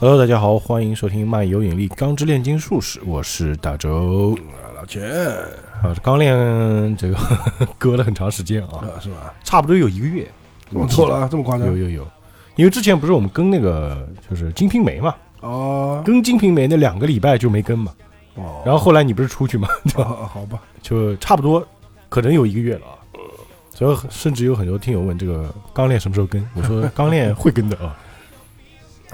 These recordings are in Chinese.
Hello，大家好，欢迎收听漫游引力钢之炼金术士，我是大周。老钱。啊，钢炼这个 隔了很长时间啊，啊，是吧？差不多有一个月。我错了，这么夸张？有？有有，因为之前不是我们跟那个就是金瓶梅嘛，哦。跟金瓶梅那两个礼拜就没跟嘛，哦，然后后来你不是出去嘛，哦哦好吧，就差不多可能有一个月了啊。所以甚至有很多听友问这个钢炼什么时候更，我说钢炼 会更的啊。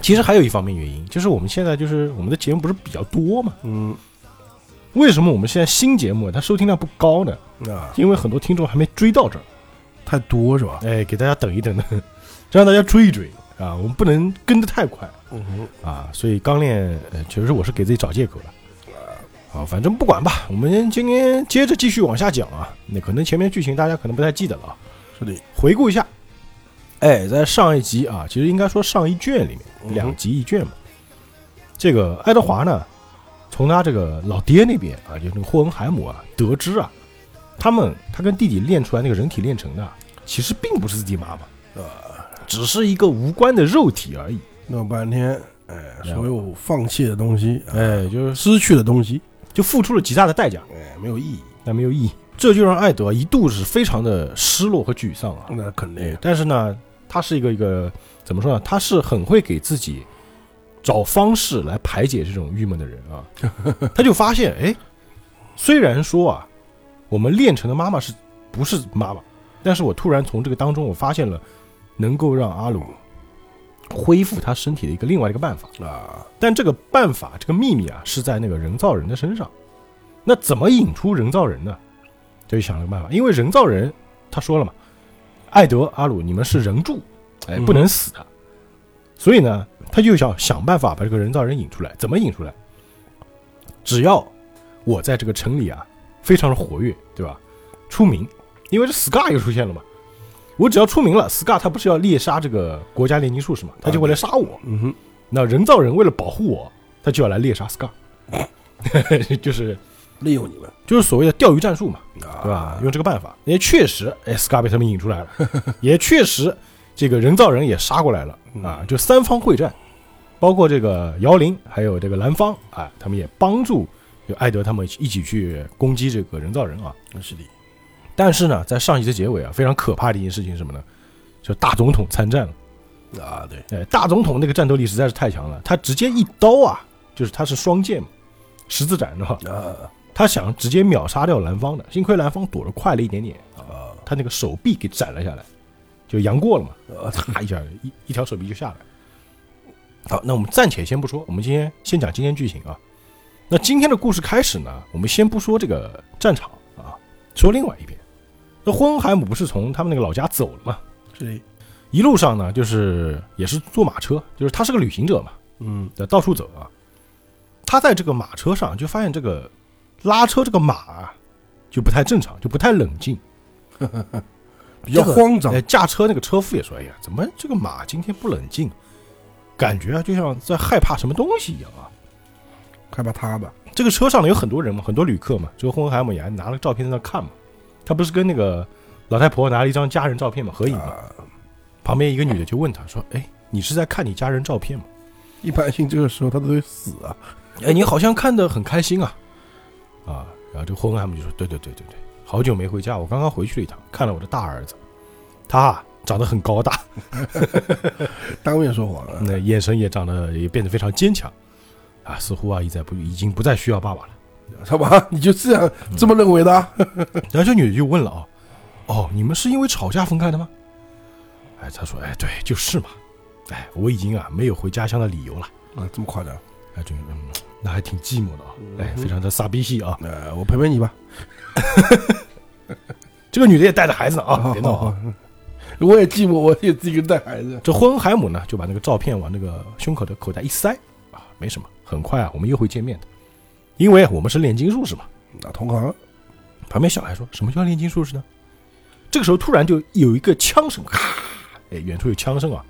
其实还有一方面原因，就是我们现在就是我们的节目不是比较多嘛，嗯，为什么我们现在新节目它收听量不高呢？啊，因为很多听众还没追到这儿，太多是吧？哎，给大家等一等的，让大家追一追啊！我们不能跟得太快嗯哼，啊，所以钢炼，呃，其实我是给自己找借口了。好，反正不管吧，我们今天接着继续往下讲啊。那可能前面剧情大家可能不太记得了啊，是的，回顾一下。哎，在上一集啊，其实应该说上一卷里面，两集一卷嘛。这个爱德华呢，从他这个老爹那边啊，就是那个霍恩海姆啊，得知啊，他们他跟弟弟练出来那个人体炼成的，其实并不是自己妈妈，啊，只是一个无关的肉体而已。弄半天，哎，所有放弃的东西，哎，哎，就是失去的东西，就付出了极大的代价，哎，没有意义，但没有意义。这就让艾德一度是非常的失落和沮丧啊。那肯定哎，，但是呢，他是一个一个怎么说呢？他是很会给自己找方式来排解这种郁闷的人啊。他就发现，哎，虽然说啊，我们练成的妈妈是不是妈妈？但是我突然从这个当中，我发现了能够让阿鲁恢复他身体的一个另外的一个办法。啊，但这个办法，这个秘密啊，是在那个人造人的身上。那怎么引出人造人呢？就想了个办法，因为人造人他说了嘛，艾德、阿鲁，你们是人柱，哎，嗯不能死的。所以呢，他就想想办法把这个人造人引出来。怎么引出来？只要我在这个城里啊，非常的活跃，对吧？出名，因为这 Scar 又出现了嘛。我只要出名了，Scar 他不是要猎杀这个国家炼金术士嘛，他就会来杀我。嗯哼，那人造人为了保护我，他就要来猎杀 Scar，就是利用你们，就是所谓的钓鱼战术嘛，啊，对吧？用这个办法，也确实，哎，Scar 被他们引出来了，也确实，这个人造人也杀过来了。啊，就三方会战，包括这个姚玲还有这个蓝方啊，他们也帮助就艾德他们一起去攻击这个人造人啊。是的，但是呢，在上集的结尾啊，非常可怕的一件事情是什么呢？就大总统参战了。啊，对，哎，大总统那个战斗力实在是太强了，他直接一刀啊，就是他是双剑嘛，十字斩是吧？啊，他想直接秒杀掉蓝方的，幸亏蓝方躲得快了一点点啊，啊，他那个手臂给斩了下来，就杨过了嘛，啊，啪一下一一条手臂就下来。好，那我们暂且先不说，我们今天先讲今天剧情啊。那今天的故事开始呢，我们先不说这个战场啊，说另外一边。那霍恩海姆不是从他们那个老家走了嘛？是的，一路上呢，就是也是坐马车，就是他是个旅行者嘛，嗯，在到处走啊。他在这个马车上就发现这个拉车这个马啊，就不太正常，就不太冷静。比较慌张哎，，驾车那个车夫也说：“哎呀，怎么这个马今天不冷静？感觉啊，就像在害怕什么东西一样啊。害怕他吧，”这个车上呢有很多人嘛，很多旅客嘛。这个霍恩海姆也还拿了照片在那看嘛。他不是跟那个老太婆拿了一张家人照片嘛，合影嘛。啊，旁边一个女的就问他说：“哎，你是在看你家人照片吗？”一般性这个时候他都得死啊，哎，你好像看得很开心啊，啊，然后这个霍恩海姆就说：“对对对对对，好久没回家，我刚刚回去了一趟，看了我的大儿子，他啊长得很高大，当面说谎了，那眼神也长得也变得非常坚强，啊，似乎啊已在不已经不再需要爸爸了。好吧，你就这样这么认为的啊？然后这女的就问了啊，哦，你们是因为吵架分开的吗？哎，他说：哎，对，就是嘛，哎，我已经啊没有回家乡的理由了。啊，这么夸张？哎，这个嗯，那还挺寂寞的啊，哎，嗯非常的傻逼戏啊。呃，我陪陪你吧。这个女的也带着孩子啊，别闹啊。我也寂寞，我也自己带孩子。这霍恩海姆呢，就把那个照片往那个胸口的口袋一塞，啊，没什么，很快啊，我们又会见面的，因为我们是炼金术士嘛。那同行，旁边小孩说什么叫炼金术士呢？这个时候突然就有一个枪声，咔，哎，远处有枪声啊，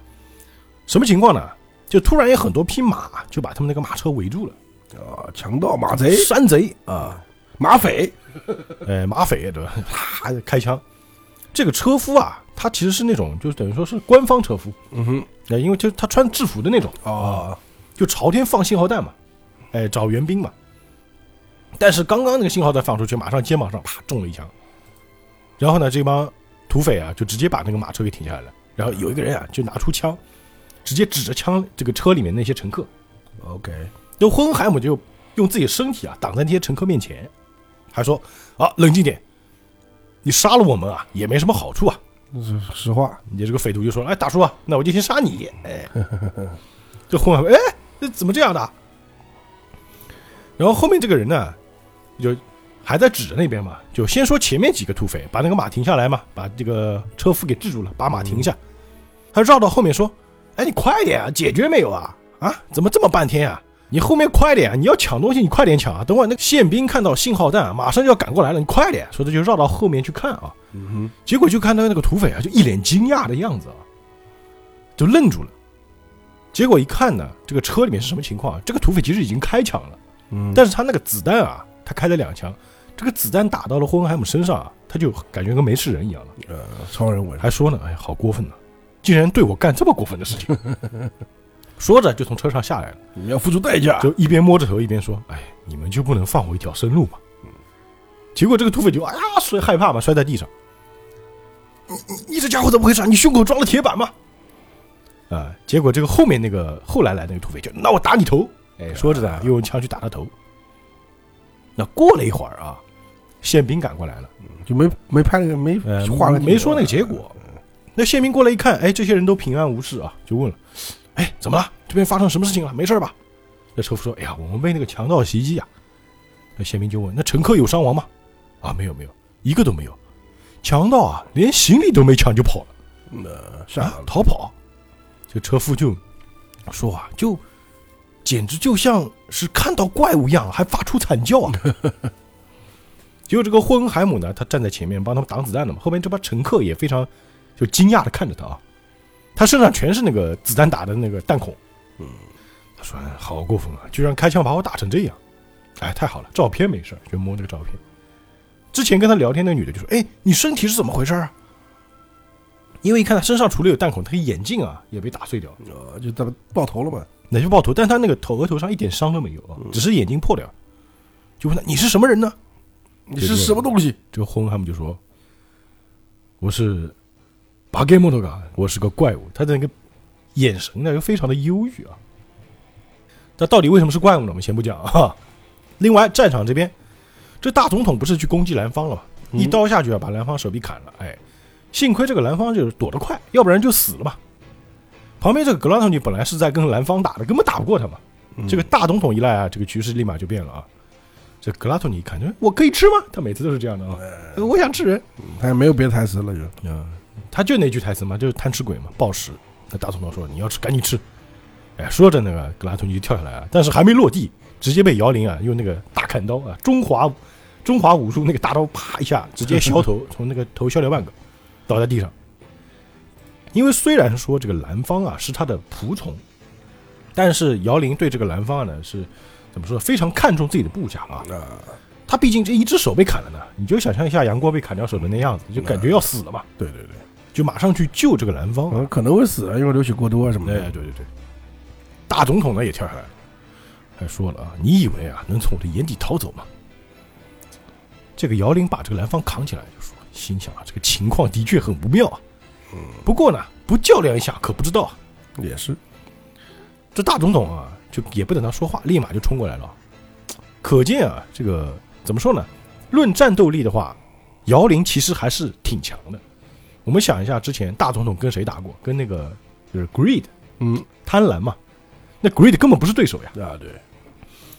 什么情况呢？就突然有很多匹马就把他们那个马车围住了，啊，强盗、马贼、山贼啊，马匪，呃，马匪对吧？啪开枪，这个车夫啊，他其实是那种就是等于说是官方车夫，嗯哼，哎，因为就他穿制服的那种，啊，就朝天放信号弹嘛，哎，找援兵嘛。但是刚刚那个信号弹放出去，马上肩膀上啪中了一枪，然后呢，这帮土匪啊就直接把那个马车给停下来了，然后有一个人啊就拿出枪，直接指着枪这个车里面那些乘客，，OK，就霍恩海姆就用自己的身体啊挡在那些乘客面前，还说啊冷静点，你杀了我们啊也没什么好处啊。是实话，你这个匪徒就说：“哎，大叔啊，那我就先杀你。”哎，这混混，哎，这怎么这样的？然后后面这个人呢，就还在指着那边嘛，就先说前面几个土匪把那个马停下来嘛，把这个车夫给制住了，把马停下。他绕到后面说：“哎，你快点啊，解决没有啊？啊，怎么这么半天啊？你后面快点啊！你要抢东西，你快点抢啊！等会儿那个宪兵看到信号弹，马上就要赶过来了，你快点！”说着就绕到后面去看啊。嗯结果就看到那个土匪啊，就一脸惊讶的样子啊，就愣住了。结果一看呢，这个车里面是什么情况啊？这个土匪其实已经开抢了，嗯，但是他那个子弹啊，他开了两枪，这个子弹打到了霍恩海姆身上啊，他就感觉跟没事人一样了，呃，超人我，还说呢，哎，好过分呐、竟然对我干这么过分的事情。说着就从车上下来了，你要付出代价，就一边摸着头一边说：“哎，你们就不能放我一条生路吗？”结果这个土匪就哎呀摔害怕嘛，摔在地上。你你你这家伙怎么回事啊？你胸口装了铁板吗？啊！结果这个后面那个后来来那个土匪就那我打你头，哎，说着呢又用枪去打他头。那过了一会儿啊，宪兵赶过来了，就没没拍那个没呃，画个没说那个结果。那宪兵过来一看，哎，这些人都平安无事啊，就问了，哎，怎么了？这边发生什么事情了？没事吧？那车夫说，哎呀，我们被那个强盗袭击啊。那宪兵就问，那乘客有伤亡吗？啊，没有没有，一个都没有。强盗啊，连行李都没抢就跑了，那是啊，逃跑。这车夫就说啊，就简直就像是看到怪物一样，还发出惨叫啊。结果这个霍恩海姆呢，他站在前面帮他们挡子弹的嘛，后面这帮乘客也非常就惊讶的看着他啊，他身上全是那个子弹打的那个弹孔。嗯，他说：“哎好过分啊，居然开枪把我打成这样！哎，太好了，照片没事儿，就摸那个照片。之前跟他聊天那女的就说：‘哎，你身体是怎么回事啊？’因为一看他身上除了有弹孔，他的眼镜啊也被打碎掉了，呃，就他爆头了嘛，那就爆头，但他那个头额头上一点伤都没有啊，只是眼睛破掉。就问他：‘你是什么人呢？’你是什么东西？这个霍恩海姆就说：“我是巴盖莫多嘎，我是个怪物。”他的那个眼神呢，又非常的忧郁啊。那到底为什么是怪物呢？我们先不讲啊。另外，战场这边，这大总统不是去攻击蓝方了吗？嗯一刀下去啊，把蓝方手臂砍了。哎，幸亏这个蓝方就是躲得快，要不然就死了嘛。旁边这个格拉特尼本来是在跟蓝方打的，根本打不过他嘛。嗯这个大总统一来啊，这个局势立马就变了啊。这格拉托尼一看，我可以吃吗？他每次都是这样的啊。呃我想吃人。他也没有别的台词了，就嗯，他就那句台词嘛，就是贪吃鬼嘛，暴食。那大总统说：“你要吃，赶紧吃。”哎，说着那个格拉托尼就跳下来了，但是还没落地，直接被姚玲啊用那个大砍刀啊，中华中华武术那个大刀啪一下，直接 削头，从那个头削掉半个，倒在地上。因为虽然说这个蓝方啊是他的仆从，但是姚玲对这个蓝方呢是怎么说，非常看重自己的部下啊。啊，他毕竟这一只手被砍了呢，你就想象一下杨过被砍掉手的那样子，就感觉要死了嘛，对对对，就马上去救这个蓝方。嗯，可能会死啊，因为流血过多啊什么哎，的，对对对，大总统呢也跳下来了，还说了啊，你以为啊能从我的眼底逃走吗？这个姚玲把这个蓝方扛起来就说，心想啊，这个情况的确很不妙啊。不过呢，不较量一下可不知道啊。也是，这大总统啊，就也不等他说话，立马就冲过来了。可见啊，这个怎么说呢？论战斗力的话，姚玲其实还是挺强的。我们想一下，之前大总统跟谁打过？跟那个就是 Greed 嗯贪婪嘛，那 Greed 根本不是对手呀。啊对，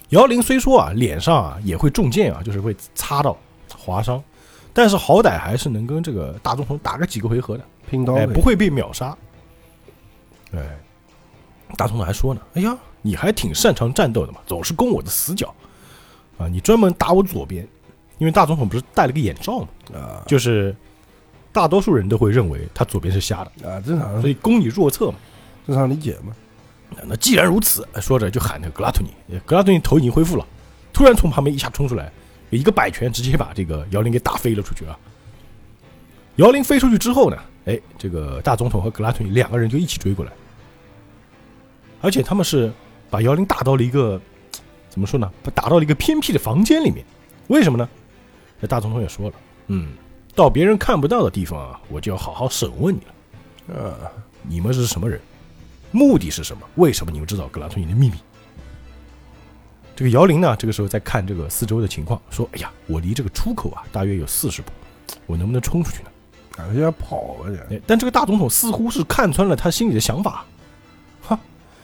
姚玲虽说啊脸上啊也会中箭啊，就是会擦到划伤，但是好歹还是能跟这个大总统打个几个回合的。哎，拼刀哎不会被秒杀。哎，大总统还说呢，哎呀，你还挺擅长战斗的嘛，总是攻我的死角啊！你专门打我左边，因为大总统不是戴了个眼罩嘛，啊就是大多数人都会认为他左边是瞎的，啊，正常所以攻你弱侧嘛。正常理解嘛，那既然如此，哎说着就喊那个格拉图尼，呃格拉图尼头已经恢复了，突然从旁边一下冲出来，一个摆拳直接把这个姚玲给打飞了出去啊！摇铃飞出去之后呢，哎，这个大总统和格拉顿两个人就一起追过来，而且他们是把姚玲打到了一个怎么说呢？打到了一个偏僻的房间里面。为什么呢？这大总统也说了，嗯，到别人看不到的地方啊，我就要好好审问你了。呃，你们是什么人？目的是什么？为什么你们知道格拉顿尼的秘密？这个姚玲呢，这个时候在看这个四周的情况，说：“哎呀，我离这个出口啊，大约有四十步，我能不能冲出去呢啊，现在跑吧，这？”哎，但这个大总统似乎是看穿了他心里的想法，哈，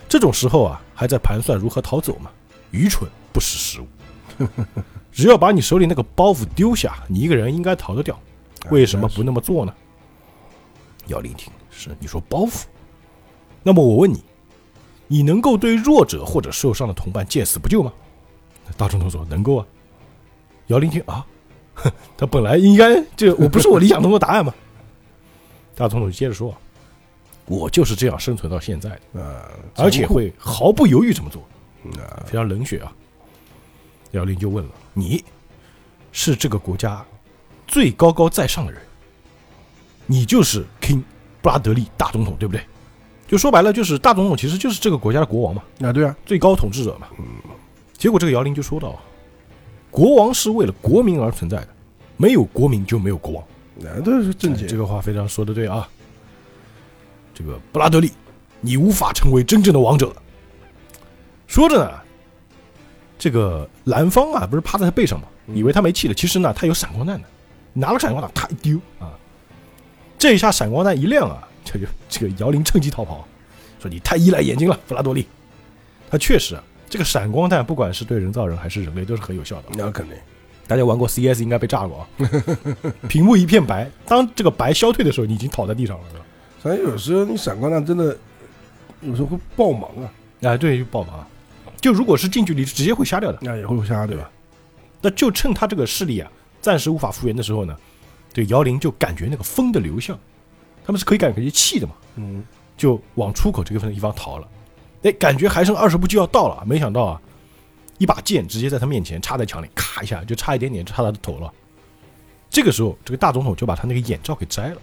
这种时候啊，还在盘算如何逃走嘛？愚蠢，不识时务。只要把你手里那个包袱丢下，你一个人应该逃得掉。为什么不那么做呢？姚玲听是你说包袱，那么我问你，你能够对弱者或者受伤的同伴见死不救吗？大总统说能够啊。姚林听啊，哼，他本来应该这我不是我理想中的答案吗？大总统接着说，我就是这样生存到现在的，啊，而且会毫不犹豫这么做。啊，非常冷血啊。姚玲就问了：“你是这个国家最高高在上的人，你就是 King 布拉德利大总统，对不对？就说白了，就是大总统其实就是这个国家的国王嘛，啊，对啊，最高统治者嘛。结果这个姚玲就说到：国王是为了国民而存在的，没有国民就没有国王。那都是正解哎这个话非常说的对啊。这个布拉德利，你无法成为真正的王者。说着呢，这个蓝方啊，不是趴在他背上吗？以为他没气了，其实呢，他有闪光弹的，拿了闪光弹，他一丢啊，这一下闪光弹一亮啊，这就这个姚玲趁机逃跑，说你太依赖眼睛了，布拉多利。他确实啊，这个闪光弹不管是对人造人还是人类都是很有效的。那肯定，大家玩过 CS 应该被炸过啊，屏幕一片白，当这个白消退的时候，你已经倒在地上了，是吧？反正有时候你闪光弹真的有时候会爆盲啊，啊，对，就爆盲。就如果是近距离，直接会瞎掉的。那也会瞎对吧？那就趁他这个视力啊暂时无法复原的时候呢，对姚玲就感觉那个风的流向，他们是可以感觉气的嘛，嗯，就往出口这个地方逃了。哎，感觉还剩二十步就要到了，没想到啊，一把剑直接在他面前插在墙里，咔一下就差一点点插他的头了。这个时候，这个大总统就把他那个眼罩给摘了，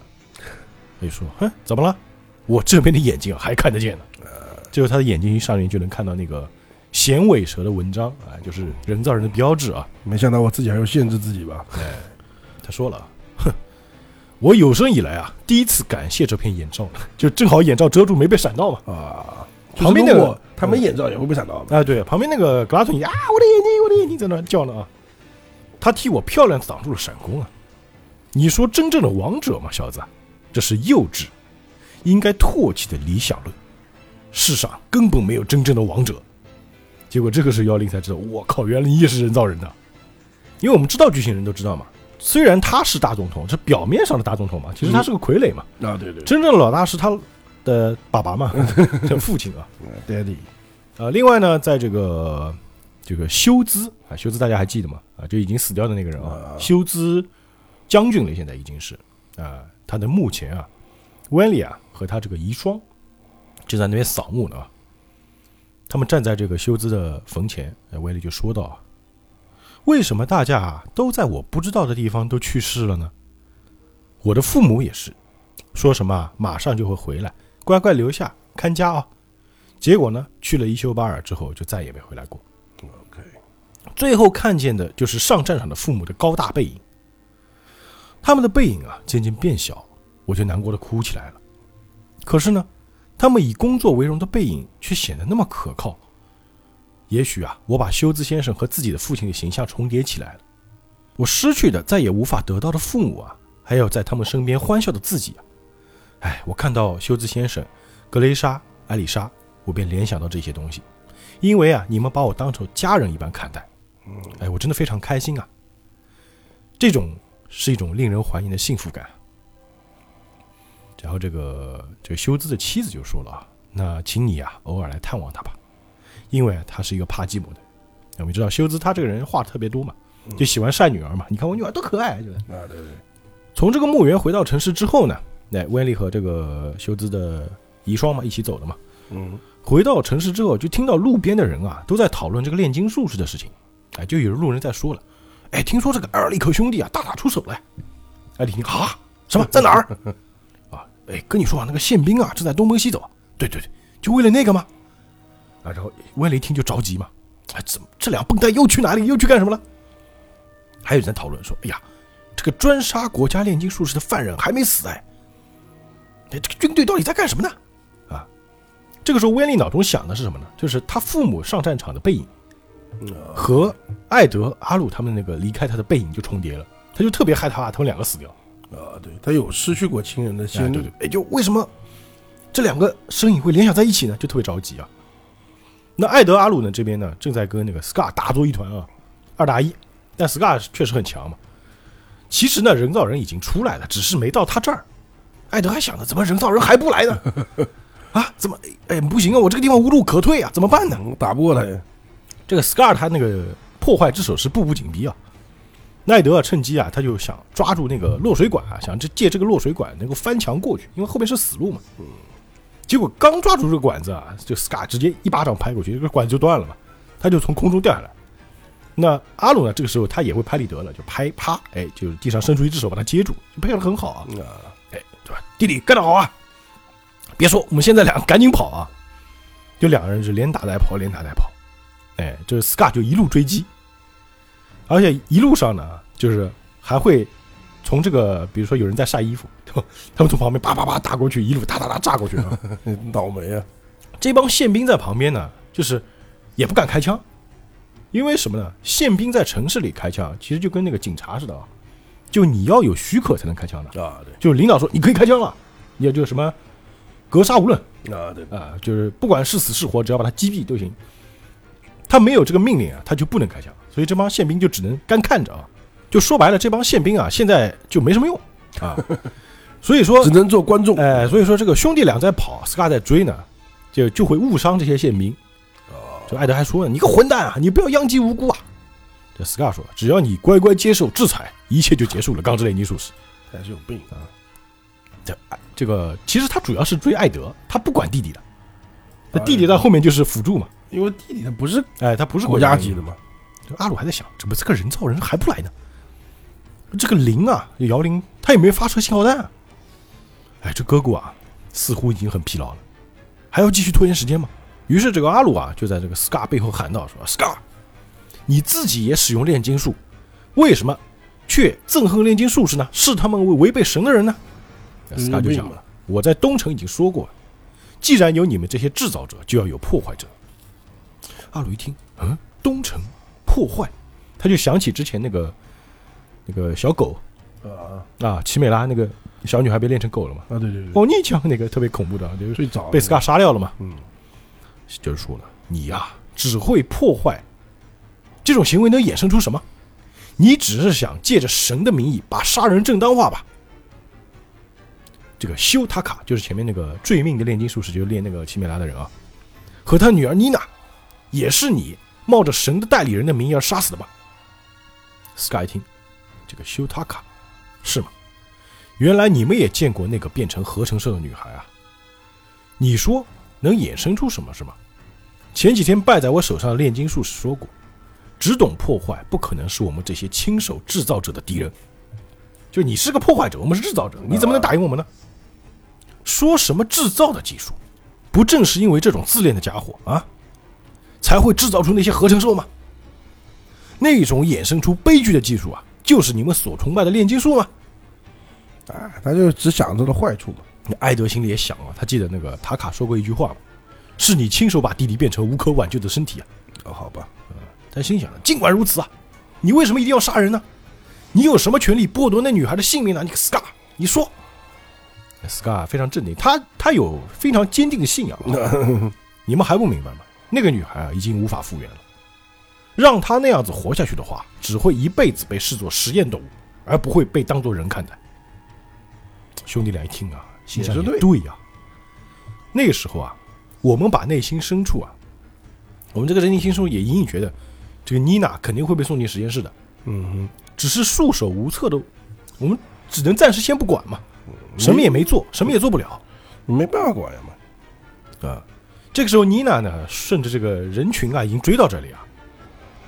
他就说：“哼，怎么了？我这边的眼睛啊还看得见呢。”最后他的眼睛一上面就能看到那个衔尾蛇的纹章啊，就是人造人的标志啊。没想到我自己还要限制自己吧？他说了，哼，我有生以来啊，第一次感谢这片眼罩，就正好眼罩遮住没被闪到嘛。啊，旁边那个他没眼罩也会被闪到的。啊，对，旁边那个格拉顿尼啊，我的眼睛，我的眼睛在那叫呢啊，他替我漂亮地挡住了闪光啊。你说真正的王者吗，小子？这是幼稚，应该唾弃的理想论。世上根本没有真正的王者。结果这个时候妖灵才知道，我靠，原来你也是人造人的。因为我们知道巨型人都知道嘛，虽然他是大总统，这表面上的大总统嘛，其实他是个傀儡嘛，啊，对对，真正的老大是他的爸爸嘛，叫父亲啊。，Daddy，呃，另外呢，在这个这个修兹啊，修兹大家还记得吗？啊，就已经死掉的那个人啊，啊休兹将军了，现在已经是啊，他的墓前啊，温里啊和他这个遗孀就在那边扫墓呢啊。他们站在这个修兹的坟前，哎，威利就说道啊：“为什么大家啊都在我不知道的地方都去世了呢？我的父母也是，说什么啊马上就会回来，乖乖留下看家啊。结果呢，去了伊修巴尔之后，就再也没回来过。OK，最后看见的就是上战场的父母的高大背影，他们的背影啊渐渐变小，我就难过的哭起来了。可是呢，他们以工作为荣的背影却显得那么可靠。也许啊，我把修兹先生和自己的父亲的形象重叠起来了。我失去的再也无法得到的父母啊，还有在他们身边欢笑的自己啊。哎，我看到休兹先生、格雷莎、艾丽莎，我便联想到这些东西。因为啊，你们把我当成家人一般看待，哎，我真的非常开心啊。这种是一种令人怀念的幸福感。然后这个这个休兹的妻子就说了啊，那请你啊偶尔来探望他吧，因为啊他是一个怕寂寞的。我们知道休兹他这个人话特别多嘛，就喜欢晒女儿嘛。你看我女儿多可爱，就是。啊，对对，从这个墓园回到城市之后呢，哎，温利和这个休兹的遗孀嘛一起走的嘛。嗯，回到城市之后，就听到路边的人啊都在讨论这个炼金术士的事情，哎，就有路人在说了，哎，听说这个埃尔利克兄弟啊大打出手了，哎，你听啊，什么在哪儿？啊，哎，跟你说啊，那个宪兵啊正在东奔西走。对对对，就为了那个吗？啊，然后威廉一听就着急嘛，哎，怎么这两笨蛋又去哪里？又去干什么了？还有人在讨论说，哎呀，这个专杀国家炼金术士的犯人还没死哎，哎，这个军队到底在干什么呢？啊，这个时候威廉脑中想的是什么呢？就是他父母上战场的背影。和艾德、阿鲁他们那个离开他的背影就重叠了，他就特别害怕他们两个死掉。啊，对他有失去过亲人的哎，经历对对，，哎，就为什么这两个身影会联想在一起呢？就特别着急啊。那艾德、阿鲁呢这边呢，正在跟那个 Scar 打作一团啊，二打一。但 Scar 确实很强嘛。其实呢，人造人已经出来了，只是没到他这儿。艾德还想着，怎么人造人还不来呢？啊，怎么？哎，不行啊，我这个地方无路可退啊，怎么办呢？嗯打不过他呀。这个 Scar 他那个破坏之手是步步紧逼啊。奈德啊，趁机啊，他就想抓住那个落水管啊，想这借这个落水管能够翻墙过去，因为后面是死路嘛。嗯结果刚抓住这个管子啊，就 Scar 直接一巴掌拍过去，这个管子就断了嘛，他就从空中掉下来。那阿鲁呢，这个时候他也会拍立得了，就拍啪，哎，就是地上伸出一只手把他接住，就配合的很好啊。弟弟干得好啊！别说，我们现在俩赶紧跑啊！就两个人是连打带跑，连打带跑。哎，就是 Scar 就一路追击，而且一路上呢，就是还会从这个，比如说有人在晒衣服，他们从旁边叭叭叭打过去，一路哒哒哒炸过去啊。倒霉啊！这帮宪兵在旁边呢，就是也不敢开枪，因为什么呢？宪兵在城市里开枪，其实就跟那个警察似的啊，就你要有许可才能开枪的。啊，对，就领导说你可以开枪了，也就什么格杀无论啊，对，啊，就是不管是死是活，只要把他击毙都行。他没有这个命令啊，他就不能开枪，所以这帮宪兵就只能干看着啊。就说白了，这帮宪兵啊，现在就没什么用啊。所以说只，能做观众。哎、所以说这个兄弟俩在跑，Scar 在追呢，就就会误伤这些宪兵。就艾德还说呢：“你个混蛋啊，你不要殃及无辜啊！”这 Scar 说：“只要你乖乖接受制裁，一切就结束了。”钢之炼金术士。还是有病啊！这这个其实他主要是追艾德，他不管弟弟的，那弟弟在后面就是辅助嘛。因为弟弟他不是哎，他不是国家级的嘛。嘛，就阿鲁还在想，怎么这个人造人还不来呢？这个铃啊，摇铃，他也没发射信号弹啊。哎，这哥哥啊，似乎已经很疲劳了，还要继续拖延时间吗？于是这个阿鲁啊，就在这个 Scar 背后喊道：“说 Scar，你自己也使用炼金术，为什么却憎恨炼金术士呢？视他们为违背神的人呢？”那 Scar 就讲了：“我在东城已经说过了，既然有你们这些制造者，就要有破坏者。”阿鲁一听，嗯，东城破坏，他就想起之前那个那个小狗啊啊，奇美拉那个小女孩被练成狗了嘛？啊，对对对，哦，你讲那个特别恐怖的，就是最早被 Scar 杀掉了嘛？嗯，就是说了，你呀、只会破坏，这种行为能衍生出什么？你只是想借着神的名义把杀人正当化吧？这个修塔卡就是前面那个坠命的炼金术士，就是练那个奇美拉的人啊，和他女儿妮娜，也是你冒着神的代理人的名义而杀死的吧？Sky 听，这个修塔卡是吗？原来你们也见过那个变成合成兽的女孩啊？你说能衍生出什么是吗？前几天败在我手上的炼金术士说过，只懂破坏不可能是我们这些亲手制造者的敌人。就你是个破坏者，我们是制造者，你怎么能打赢我们呢？说什么制造的技术，不正是因为这种自恋的家伙啊，才会制造出那些合成兽吗？那种衍生出悲剧的技术啊，就是你们所崇拜的炼金术吗？啊，他就只想着的坏处嘛。艾德心里也想啊，他记得那个塔卡说过一句话嘛，是你亲手把弟弟变成无可挽救的身体啊。哦，好吧，他心想：尽管如此啊，你为什么一定要杀人呢？你有什么权利剥夺那女孩的性命呢？你 Scar，你说。Scar 非常镇定，他他有非常坚定的信仰啊。你们还不明白吗？那个女孩啊，已经无法复原了。让她那样子活下去的话，只会一辈子被视作实验动物，而不会被当作人看待。兄弟俩一听啊，心想对对呀、那个时候啊，我们把内心深处啊，我们这个人内心深处也隐隐觉得，这个妮娜肯定会被送进实验室的，嗯只是束手无策的，我们只能暂时先不管嘛，什么也没做，什么也做不了哼，没办法管呀嘛。啊。这个时候，妮娜呢，顺着这个人群啊，已经追到这里啊，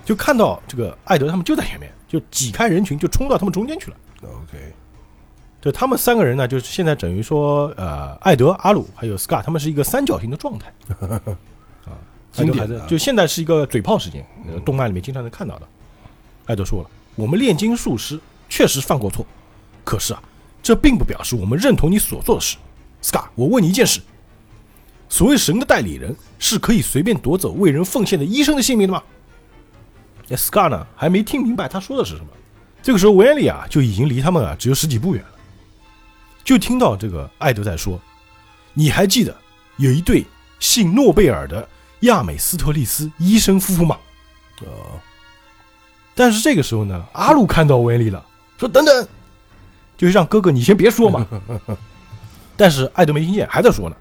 就看到这个艾德他们就在前面，就挤开人群，就冲到他们中间去了。OK，就他们三个人呢，就是现在等于说，呃，艾德、阿鲁还有 Scar，他们是一个三角形的状态。经典的就现在是一个嘴炮事件，呃动漫里面经常能看到的。艾德说了，我们炼金术师确实犯过错，可是啊，这并不表示我们认同你所做的事。Scar，我问你一件事：所谓神的代理人是可以随便夺走为人奉献的医生的性命的吗？那 Scar 呢，还没听明白他说的是什么。这个时候，维恩利啊就已经离他们啊只有十几步远了，就听到这个艾德在说：“你还记得有一对姓诺贝尔的亚美斯特利斯医生夫妇吗？”呃，但是这个时候呢，阿鲁看到维恩利了，说：“等等，就是让哥哥你先别说嘛。”但是艾德没听见，还在说呢。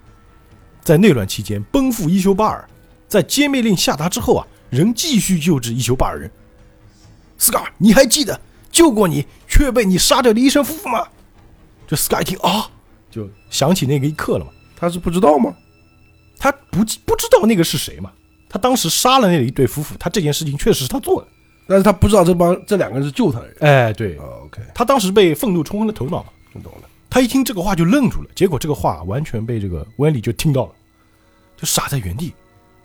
在内乱期间，奔赴伊修巴尔，在歼灭令下达之后啊，仍继续救治伊修巴尔人。斯卡尔，你还记得救过你却被你杀掉的医生夫妇吗？这斯卡尔一听啊，就想起那个一刻了嘛。他是不知道吗？他不记不知道那个是谁嘛？他当时杀了那一对夫妇，他这件事情确实是他做的。但是他不知道这帮这两个人是救他的人。哎，对，啊，OK，他当时被愤怒冲昏了头脑嘛。听懂了。他一听这个话就愣住了，结果这个话完全被这个温里就听到了，就傻在原地，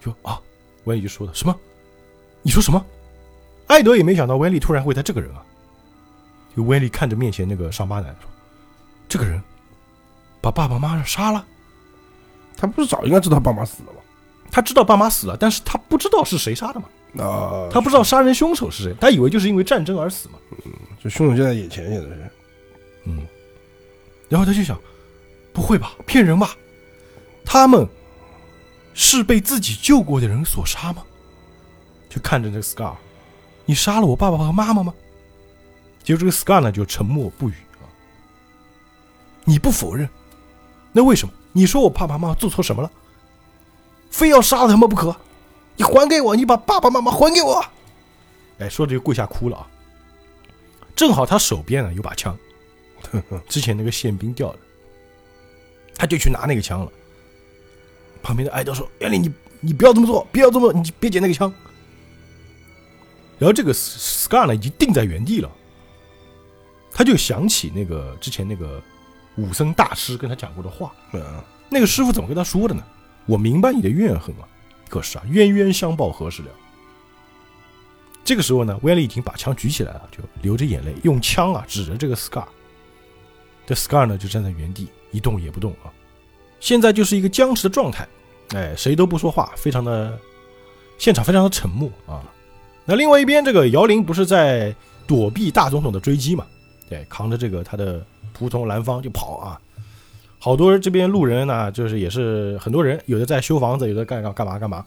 就啊，温里就说的什么？你说什么？艾德也没想到温里突然会他这个人啊，就温里看着面前那个伤疤男说：“这个人把爸爸妈妈杀了。他不是早应该知道爸妈死了吗？他知道爸妈死了，但是他不知道是谁杀的嘛，啊，他不知道杀人凶手是谁，他以为就是因为战争而死嘛。嗯就凶手就在眼前，现在是。嗯，然后他就想，不会吧，骗人吧？他们是被自己救过的人所杀吗？就看着这个 Scar，你杀了我爸爸和妈妈吗？结果这个 Scar 呢就沉默不语啊。你不否认，那为什么？你说我爸爸妈妈做错什么了？非要杀了他们不可？你还给我，你把爸爸妈妈还给我！哎，说着就跪下哭了啊。正好他手边呢有把枪，之前那个宪兵掉的，他就去拿那个枪了。旁边的艾德说：“艾丽，你你不要这么做，不要这么，你别捡那个枪。”然后这个 Scar 呢已经定在原地了，他就想起那个之前那个武僧大师跟他讲过的话，嗯，那个师傅怎么跟他说的呢？我明白你的怨恨啊，可是啊，冤冤相报何时了？这个时候呢，威利已经把枪举起来了，就流着眼泪，用枪啊指着这个 Scar。这 Scar 呢就站在原地一动也不动啊，现在就是一个僵持的状态，哎，谁都不说话，非常的现场非常的沉默啊。那另外一边，这个姚玲不是在躲避大总统的追击嘛？对，扛着这个他的仆从蓝方就跑啊。好多这边路人呢，就是也是很多人，有的在修房子，有的干干干嘛干嘛，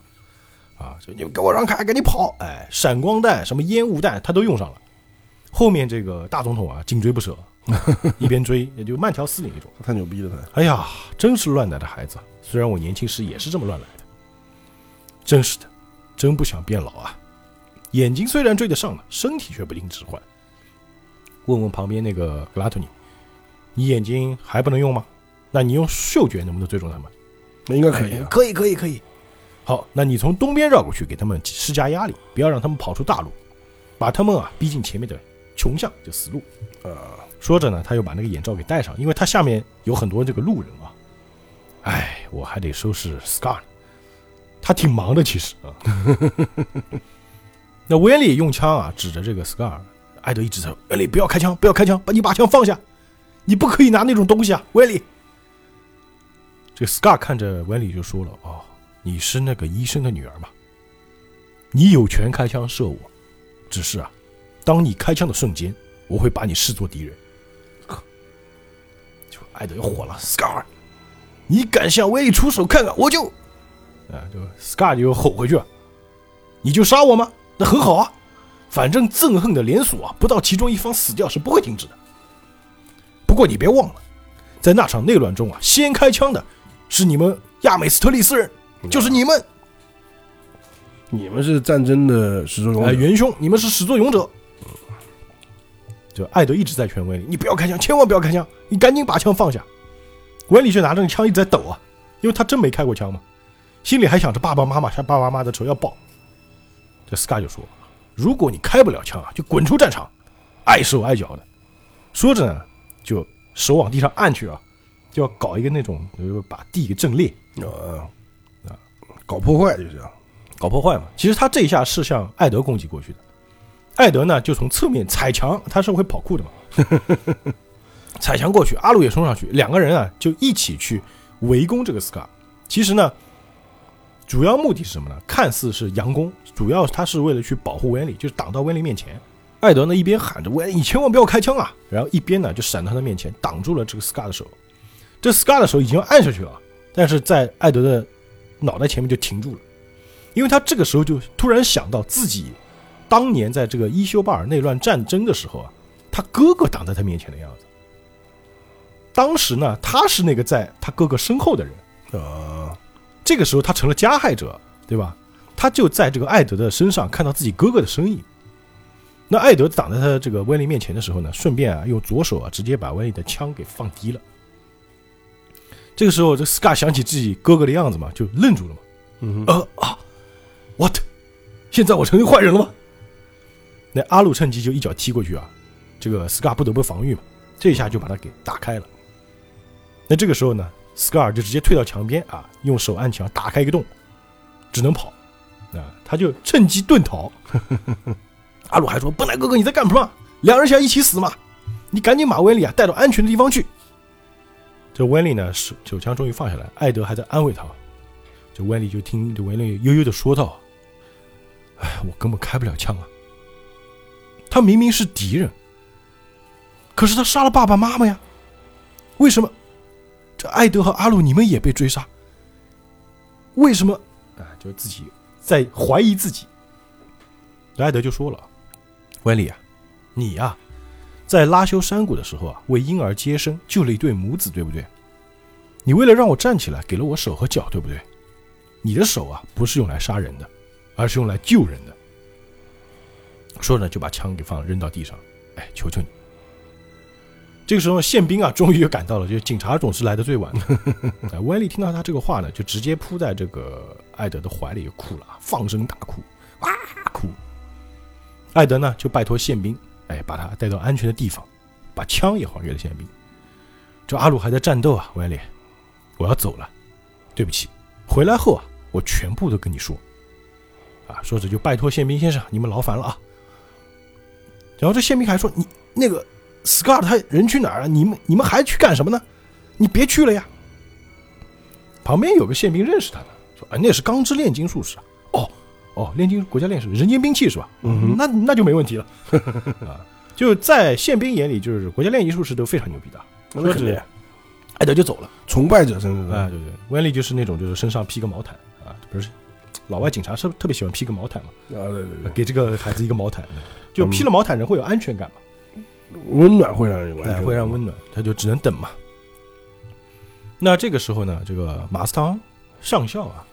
啊，就你们给我让开，赶紧跑！哎，闪光弹、什么烟雾弹，他都用上了。后面这个大总统啊，紧追不舍，一边追也就慢条斯理那种。太牛逼了，他。哎呀，真是乱来的孩子！虽然我年轻时也是这么乱来的，真是的，真不想变老啊！眼睛虽然追得上了，身体却不听使唤。问问旁边那个格拉托尼，你眼睛还不能用吗？那你用嗅觉能不能追踪他们？那应该可以啊。可以，可以，可以。好，那你从东边绕过去，给他们施加压力，不要让他们跑出大路，把他们啊逼进前面的穷巷，就死路。呃，说着呢，他又把那个眼罩给戴上，因为他下面有很多这个路人啊。哎，我还得收拾 Scar，呢他挺忙的其实啊。那维恩利用枪啊指着这个 Scar，艾德一直在说：“维恩利不要开枪，不要开枪，把你把枪放下，你不可以拿那种东西啊，维恩利。”这个 Scar 看着维恩利就说了：“哦，你是那个医生的女儿吗？你有权开枪射我，只是啊，当你开枪的瞬间，我会把你视作敌人。”就艾德又火了，Scar，你敢向威利出手，看看我就，啊，就 Scar 就吼回去，你就杀我吗？那很好啊，反正憎恨的连锁啊，不到其中一方死掉是不会停止的。不过你别忘了，在那场内乱中啊，先开枪的是你们亚美斯特利斯人，就是你们，你们是战争的始作俑哎，者。元凶，你们是始作俑者。就艾德一直在劝威利，你不要开枪，千万不要开枪，你赶紧把枪放下。威利却拿着枪一直在抖啊，因为他真没开过枪嘛，心里还想着爸爸妈妈他爸爸妈妈的仇要报。这 Scar 就说：“如果你开不了枪啊，就滚出战场，碍手碍脚的。”说着呢，就手往地上按去啊，就要搞一个那种，就是把地给震裂，啊啊，搞破坏就是这样。搞破坏嘛。其实他这一下是向艾德攻击过去的，艾德呢就从侧面踩墙，他是会跑酷的嘛，踩墙过去，阿鲁也冲上去，两个人啊就一起去围攻这个斯卡。其实呢，主要目的是什么呢？看似是佯攻，主要他是为了去保护温利，就是挡到温利面前。艾德呢一边喊着“温利，你千万不要开枪啊”，然后一边呢就闪到他的面前，挡住了这个 scar 的手。这 scar 的手已经按下去了，但是在艾德的脑袋前面就停住了，因为他这个时候就突然想到自己当年在这个伊修巴尔内乱战争的时候啊，他哥哥挡在他面前的样子。当时呢，他是那个在他哥哥身后的人。呃，这个时候他成了加害者，对吧？他就在这个艾德的身上看到自己哥哥的身影。那艾德挡在他的这个威利面前的时候呢，顺便啊用左手啊直接把威利的枪给放低了。这个时候，这 Scar 想起自己哥哥的样子嘛，就愣住了嘛。嗯哼，呃啊，what？现在我成为坏人了吗？那阿鲁趁机就一脚踢过去啊，这个 Scar 不得不防御嘛，这一下就把他给打开了。那这个时候呢，Scar 就直接退到墙边啊，用手按墙打开一个洞，只能跑啊，他就趁机遁逃。阿鲁还说：“笨蛋哥哥，你在干什么？两人想一起死吗？你赶紧把温里啊带到安全的地方去。”这温里呢，手手枪终于放下来，艾德还在安慰他。这温里就听这温里悠悠的说道：“哎，我根本开不了枪啊！他明明是敌人，可是他杀了爸爸妈妈呀！为什么？这艾德和阿鲁你们也被追杀？为什么？啊，就自己在怀疑自己。艾德就说了：“温里啊，你呀、在拉修山谷的时候啊，为婴儿接生，救了一对母子，对不对？你为了让我站起来，给了我手和脚，对不对？你的手啊，不是用来杀人的，而是用来救人的。”说着就把枪给放扔到地上，哎，求求你！这个时候，宪兵啊，终于赶到了。就警察总是来的最晚的。哎，温丽听到他这个话呢，就直接扑在这个艾德的怀里，就哭了，放声大哭，哇哭。艾德呢，就拜托宪兵，哎，把他带到安全的地方，把枪也还给了宪兵。这阿鲁还在战斗啊，温丽，我要走了，对不起，回来后啊，我全部都跟你说。啊，说着就拜托宪兵先生，你们劳烦了啊。然后这宪兵还说：“你那个 Scar 他人去哪儿了？你们你们还去干什么呢？你别去了呀！”旁边有个宪兵认识他的，说：“啊，那是钢之炼金术士啊。哦哦，炼金国家炼士，人间兵器是吧？嗯那那就没问题了 啊。就在宪兵眼里，就是国家炼金术士都非常牛逼的。那肯定，艾德就走了。崇拜者甚至啊，是对对，温利就是那种就是身上披个毛毯啊，不是老外警察是特别喜欢披个毛毯嘛，啊，对对对，给这个孩子一个毛毯，就披了毛毯人会有安全感嘛。温暖会让人有安哎，会让温暖，他就只能等嘛。那这个时候呢，这个马斯汤上校啊，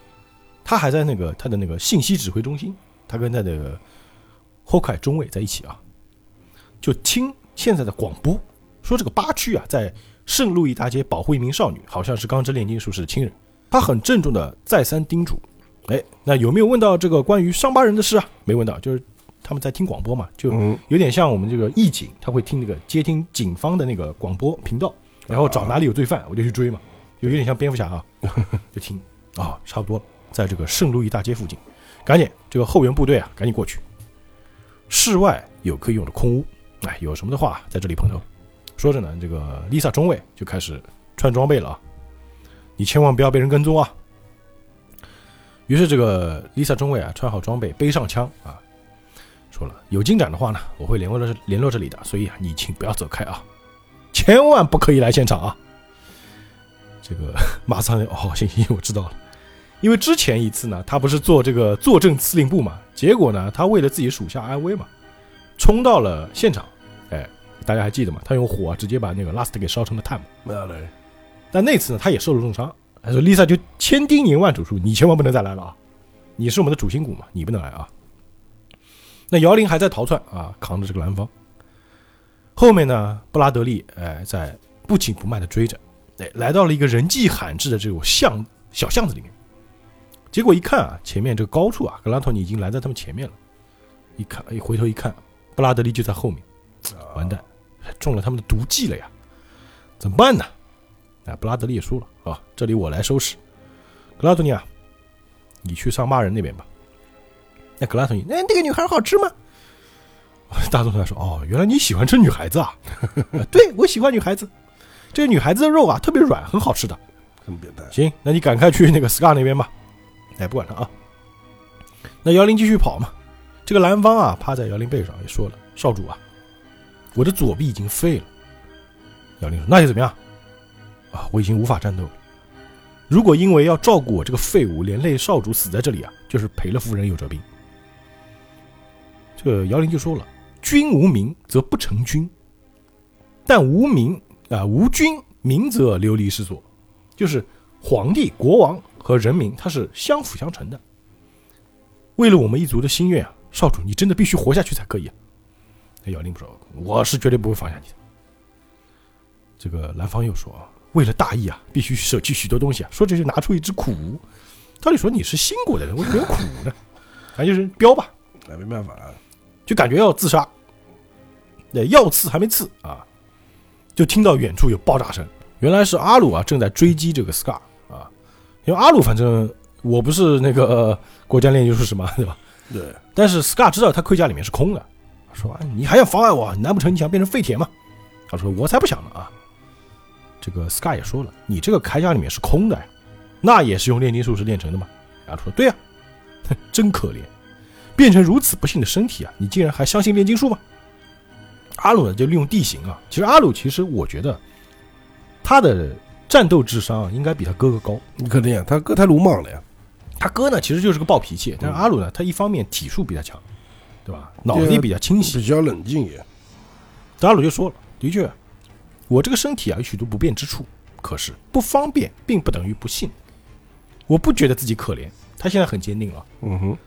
他还在那个他的那个信息指挥中心，他跟他的霍凯中尉在一起啊，就听现在的广播，说这个八区啊，在圣路易大街保护一名少女，好像是钢之炼金术士的亲人。他很郑重的再三叮嘱，哎，那有没有问到这个关于伤疤人的事啊？没问到，就是他们在听广播嘛，就嗯，有点像我们这个义警，他会听那个接听警方的那个广播频道，然后找哪里有罪犯，我就去追嘛，就有点像蝙蝠侠啊，就听啊、差不多了，在这个圣路易大街附近，赶紧这个后援部队啊，赶紧过去。室外有可以用的空屋，哎，有什么的话在这里碰头。说着呢，这个 Lisa 中尉就开始穿装备了啊，你千万不要被人跟踪啊。于是这个 Lisa 中尉啊，穿好装备，背上枪啊，说了，有进展的话呢，我会联络这联络这里的，所以啊，你请不要走开啊，千万不可以来现场啊。这个马上哦，行行，我知道了。因为之前一次呢，他不是做这个坐镇司令部嘛，结果呢，他为了自己属下安危嘛，冲到了现场。哎，大家还记得吗？他用火、啊、直接把那个 Last 给烧成了碳嘛。啊对，但那次呢，他也受了重伤。他说：“Lisa 就千叮咛万嘱咐，你千万不能再来了啊！你是我们的主心骨嘛，你不能来啊。”那姚玲还在逃窜啊，扛着这个蓝方。后面呢，布拉德利哎在不紧不慢的追着，哎来到了一个人迹罕至的这种巷小巷子里面。结果一看啊，前面这个高处啊，格拉托尼已经拦在他们前面了。一看，一回头一看，布拉德利就在后面，完蛋，中了他们的毒计了呀！怎么办呢？哎，布拉德利也输了啊，这里我来收拾。格拉托尼啊，你去上骂人那边吧。那格拉托尼，那那个女孩好吃吗？大众团说：“哦，原来你喜欢吃女孩子啊？对，我喜欢女孩子。这个女孩子的肉啊，特别软，很好吃的。很变态。行，那你赶快去那个 Scar 那边吧。哎，不管他啊。那姚玲继续跑嘛。这个蓝方啊，趴在姚玲背上也说了：“少主啊，我的左臂已经废了。”姚玲说：“那又怎么样？啊，我已经无法战斗了。如果因为要照顾我这个废物，连累少主死在这里啊，就是赔了夫人又折兵。”这个姚玲就说了。君无名则不成君，但无名啊无君名则流离失所，就是皇帝、国王和人民，他是相辅相成的。为了我们一族的心愿啊，少主，你真的必须活下去才可以。姚林不说，我是绝对不会放下你的。这个蓝方又说，为了大义啊，必须舍弃许多东西啊。说这就拿出一只苦无，照理说你是新国的人，为什么有苦呢？反正就是标吧，那没办法啊，就感觉要自杀。那要刺还没刺啊，就听到远处有爆炸声。原来是阿鲁啊，正在追击这个 Scar 啊。因为阿鲁反正我不是那个国家炼金术师嘛，对吧？对。但是 Scar 知道他盔甲里面是空的，说：“你还要妨碍我？难不成你想变成废铁吗？”他说：“我才不想呢啊！”这个 Scar 也说了：“你这个铠甲里面是空的呀，那也是用炼金术士炼成的嘛？”阿鲁说：“对呀，真可怜，变成如此不幸的身体啊，你竟然还相信炼金术吗？”阿鲁呢，就利用地形啊。其实阿鲁，其实我觉得他的战斗智商应该比他哥哥高。你肯定呀，他哥太鲁莽了呀。他哥呢，其实就是个暴脾气。但是阿鲁呢，他一方面体术比他强，对吧？脑子也比较清晰，比较冷静也。阿鲁就说了：“的确，我这个身体啊有许多不便之处，可是不方便并不等于不幸。我不觉得自己可怜。他现在很坚定了。嗯哼，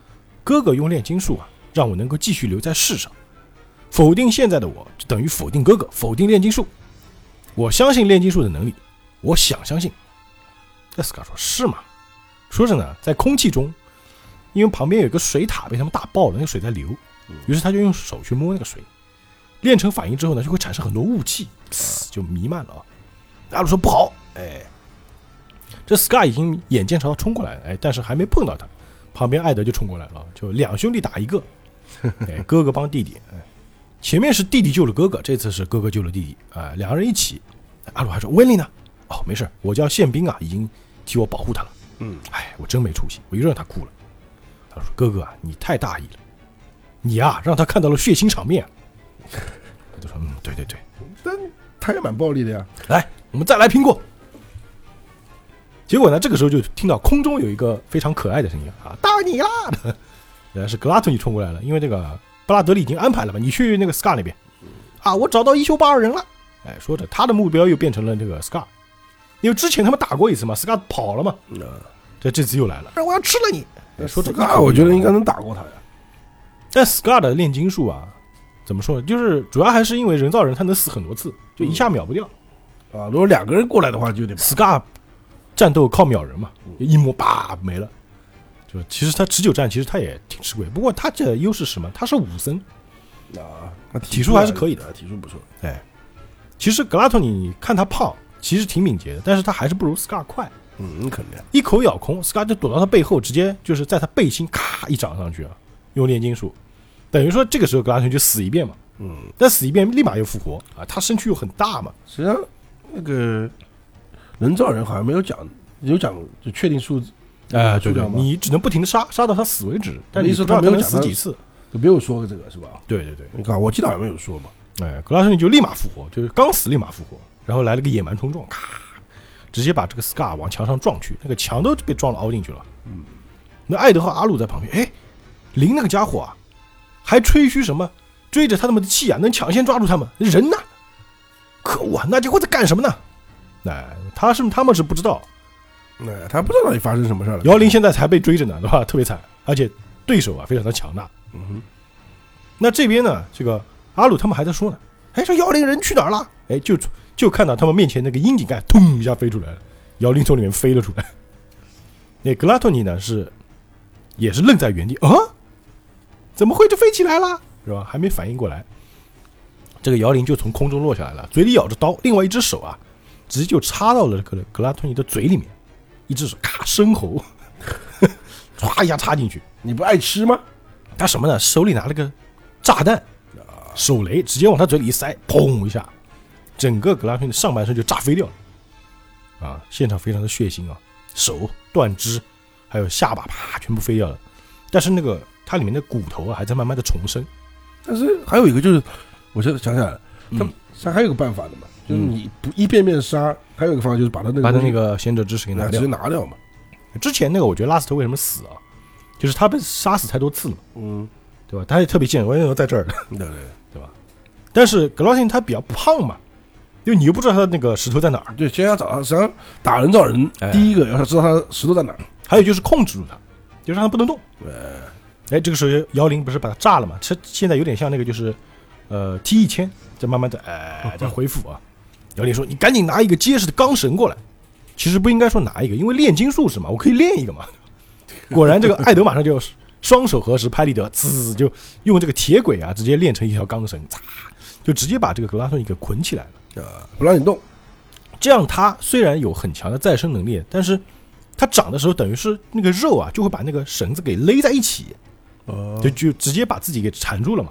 哥哥用炼金术啊，让我能够继续留在世上。”否定现在的我，就等于否定哥哥，否定炼金术。我相信炼金术的能力，我想相信。这斯卡说：“是吗？”说着呢，在空气中，因为旁边有一个水塔被他们打爆了，那个水在流，于是他就用手去摸那个水，炼成反应之后呢，就会产生很多雾气，就弥漫了啊。阿鲁说：“不好！”哎，这 Sky 已经眼见朝他冲过来，哎，但是还没碰到他，旁边艾德就冲过来了，就两兄弟打一个，哎，哥哥帮弟弟，哎。前面是弟弟救了哥哥，这次是哥哥救了弟弟啊，两个人一起。阿鲁还说：“温丽呢？哦，没事，我叫宪兵啊，已经替我保护他了。”嗯，哎，我真没出息，我又让他哭了。他说：“哥哥啊，你太大意了，你啊让他看到了血腥场面。”他就说：“嗯，对对对，但他也蛮暴力的呀。来，我们再来苹果。”结果呢，这个时候就听到空中有一个非常可爱的声音啊，到你啦！原来是格拉特尼冲过来了，因为这个。布拉德利已经安排了嘛？你去那个 Scar 那边，啊，我找到一休八二人了。哎，说着他的目标又变成了这个 Scar，因为之前他们打过一次嘛，Scar 跑了嘛，这这次又来了，我要吃了你。说这个，我觉得应该能打过他呀。但 Scar 的炼金术啊，怎么说呢？就是主要还是因为人造人他能死很多次，就一下秒不掉。啊，如果两个人过来的话，就得 Scar 战斗靠秒人嘛，一摸叭没了。就其实他持久战，其实他也挺吃亏。不过他这优势是什么？他是武僧啊，体术还是可以的，体术不错。哎，其实格拉托你看他胖，其实挺敏捷的，但是他还是不如 Scar 快。嗯，肯定。一口咬空，Scar 就躲到他背后，直接就是在他背心咔一掌上去啊，用炼金术，等于说这个时候格拉托尼就死一遍嘛。嗯，但死一遍立马又复活啊，他身躯又很大嘛。实际上，那个人造人好像没有讲，有讲就确定数字。哎，对对，你只能不停的杀，杀到他死为止。但你他没有死几次，就没有说过这个是吧？对对对，你看我记得好像没有说嘛。哎，格拉斯尼就立马复活，就是刚死立马复活，然后来了个野蛮冲撞，咔，直接把这个 Scar 往墙上撞去，那个墙都被撞了凹进去了。嗯，那艾德和阿鲁在旁边，哎，林那个家伙啊，还吹嘘什么追着他们的气啊，能抢先抓住他们人呢？可恶啊，那家伙在干什么呢？哎，他是他们是不知道。哎，他不知道到底发生什么事了。姚玲现在才被追着呢，对吧？特别惨，而且对手啊非常的强大。嗯哼。那这边呢，这个阿鲁他们还在说呢。哎，说姚玲人去哪儿了？哎，就就看到他们面前那个窨井盖，咚一下飞出来了，姚玲从里面飞了出来。那格拉托尼呢是也是愣在原地啊，怎么会就飞起来了？是吧？还没反应过来，这个姚玲就从空中落下来了，嘴里咬着刀，另外一只手啊直接就插到了格格拉托尼的嘴里面，一只手咔生喉，唰一下插进去。你不爱吃吗？他什么呢？手里拿了个炸弹，手雷，直接往他嘴里一塞，砰一下，整个格拉托尼的上半身就炸飞掉了。啊，现场非常的血腥啊，手断肢，还有下巴啪全部飞掉了。但是那个它里面的骨头啊还在慢慢的重生。但是还有一个就是，我现在想起来了，他嗯杀还有个办法的嘛，就是嗯你不一遍遍杀，还有一个方法就是把他那个把他那个贤者之石给拿掉直接。拿掉嘛。之前那个我觉得拉斯特为什么死啊？就是他被杀死太多次了，嗯，对吧？他也特别贱，我为什么在这儿？对对，但是格拉辛他比较胖嘛，因为你又不知道他那个石头在哪儿。对，先要找他，实际上打人造人哎，第一个要知道他石头在哪儿。还有就是控制住他，就让他不能动。哎，这个时候姚铃不是把他炸了嘛？这现在有点像那个就是，呃，T 一千再慢慢的哎再恢复啊。姚铃说：“你赶紧拿一个结实的钢绳过来。”其实不应该说拿一个，因为炼金术士嘛，我可以练一个嘛。果然，这个艾德马上就双手合十，拍立得，滋就用这个铁轨啊，直接炼成一条钢绳，嚓，就直接把这个格拉托尼给捆起来了。呃，不让你动。这样他虽然有很强的再生能力，但是他长的时候等于是那个肉啊，就会把那个绳子给勒在一起，哦就就直接把自己给缠住了嘛，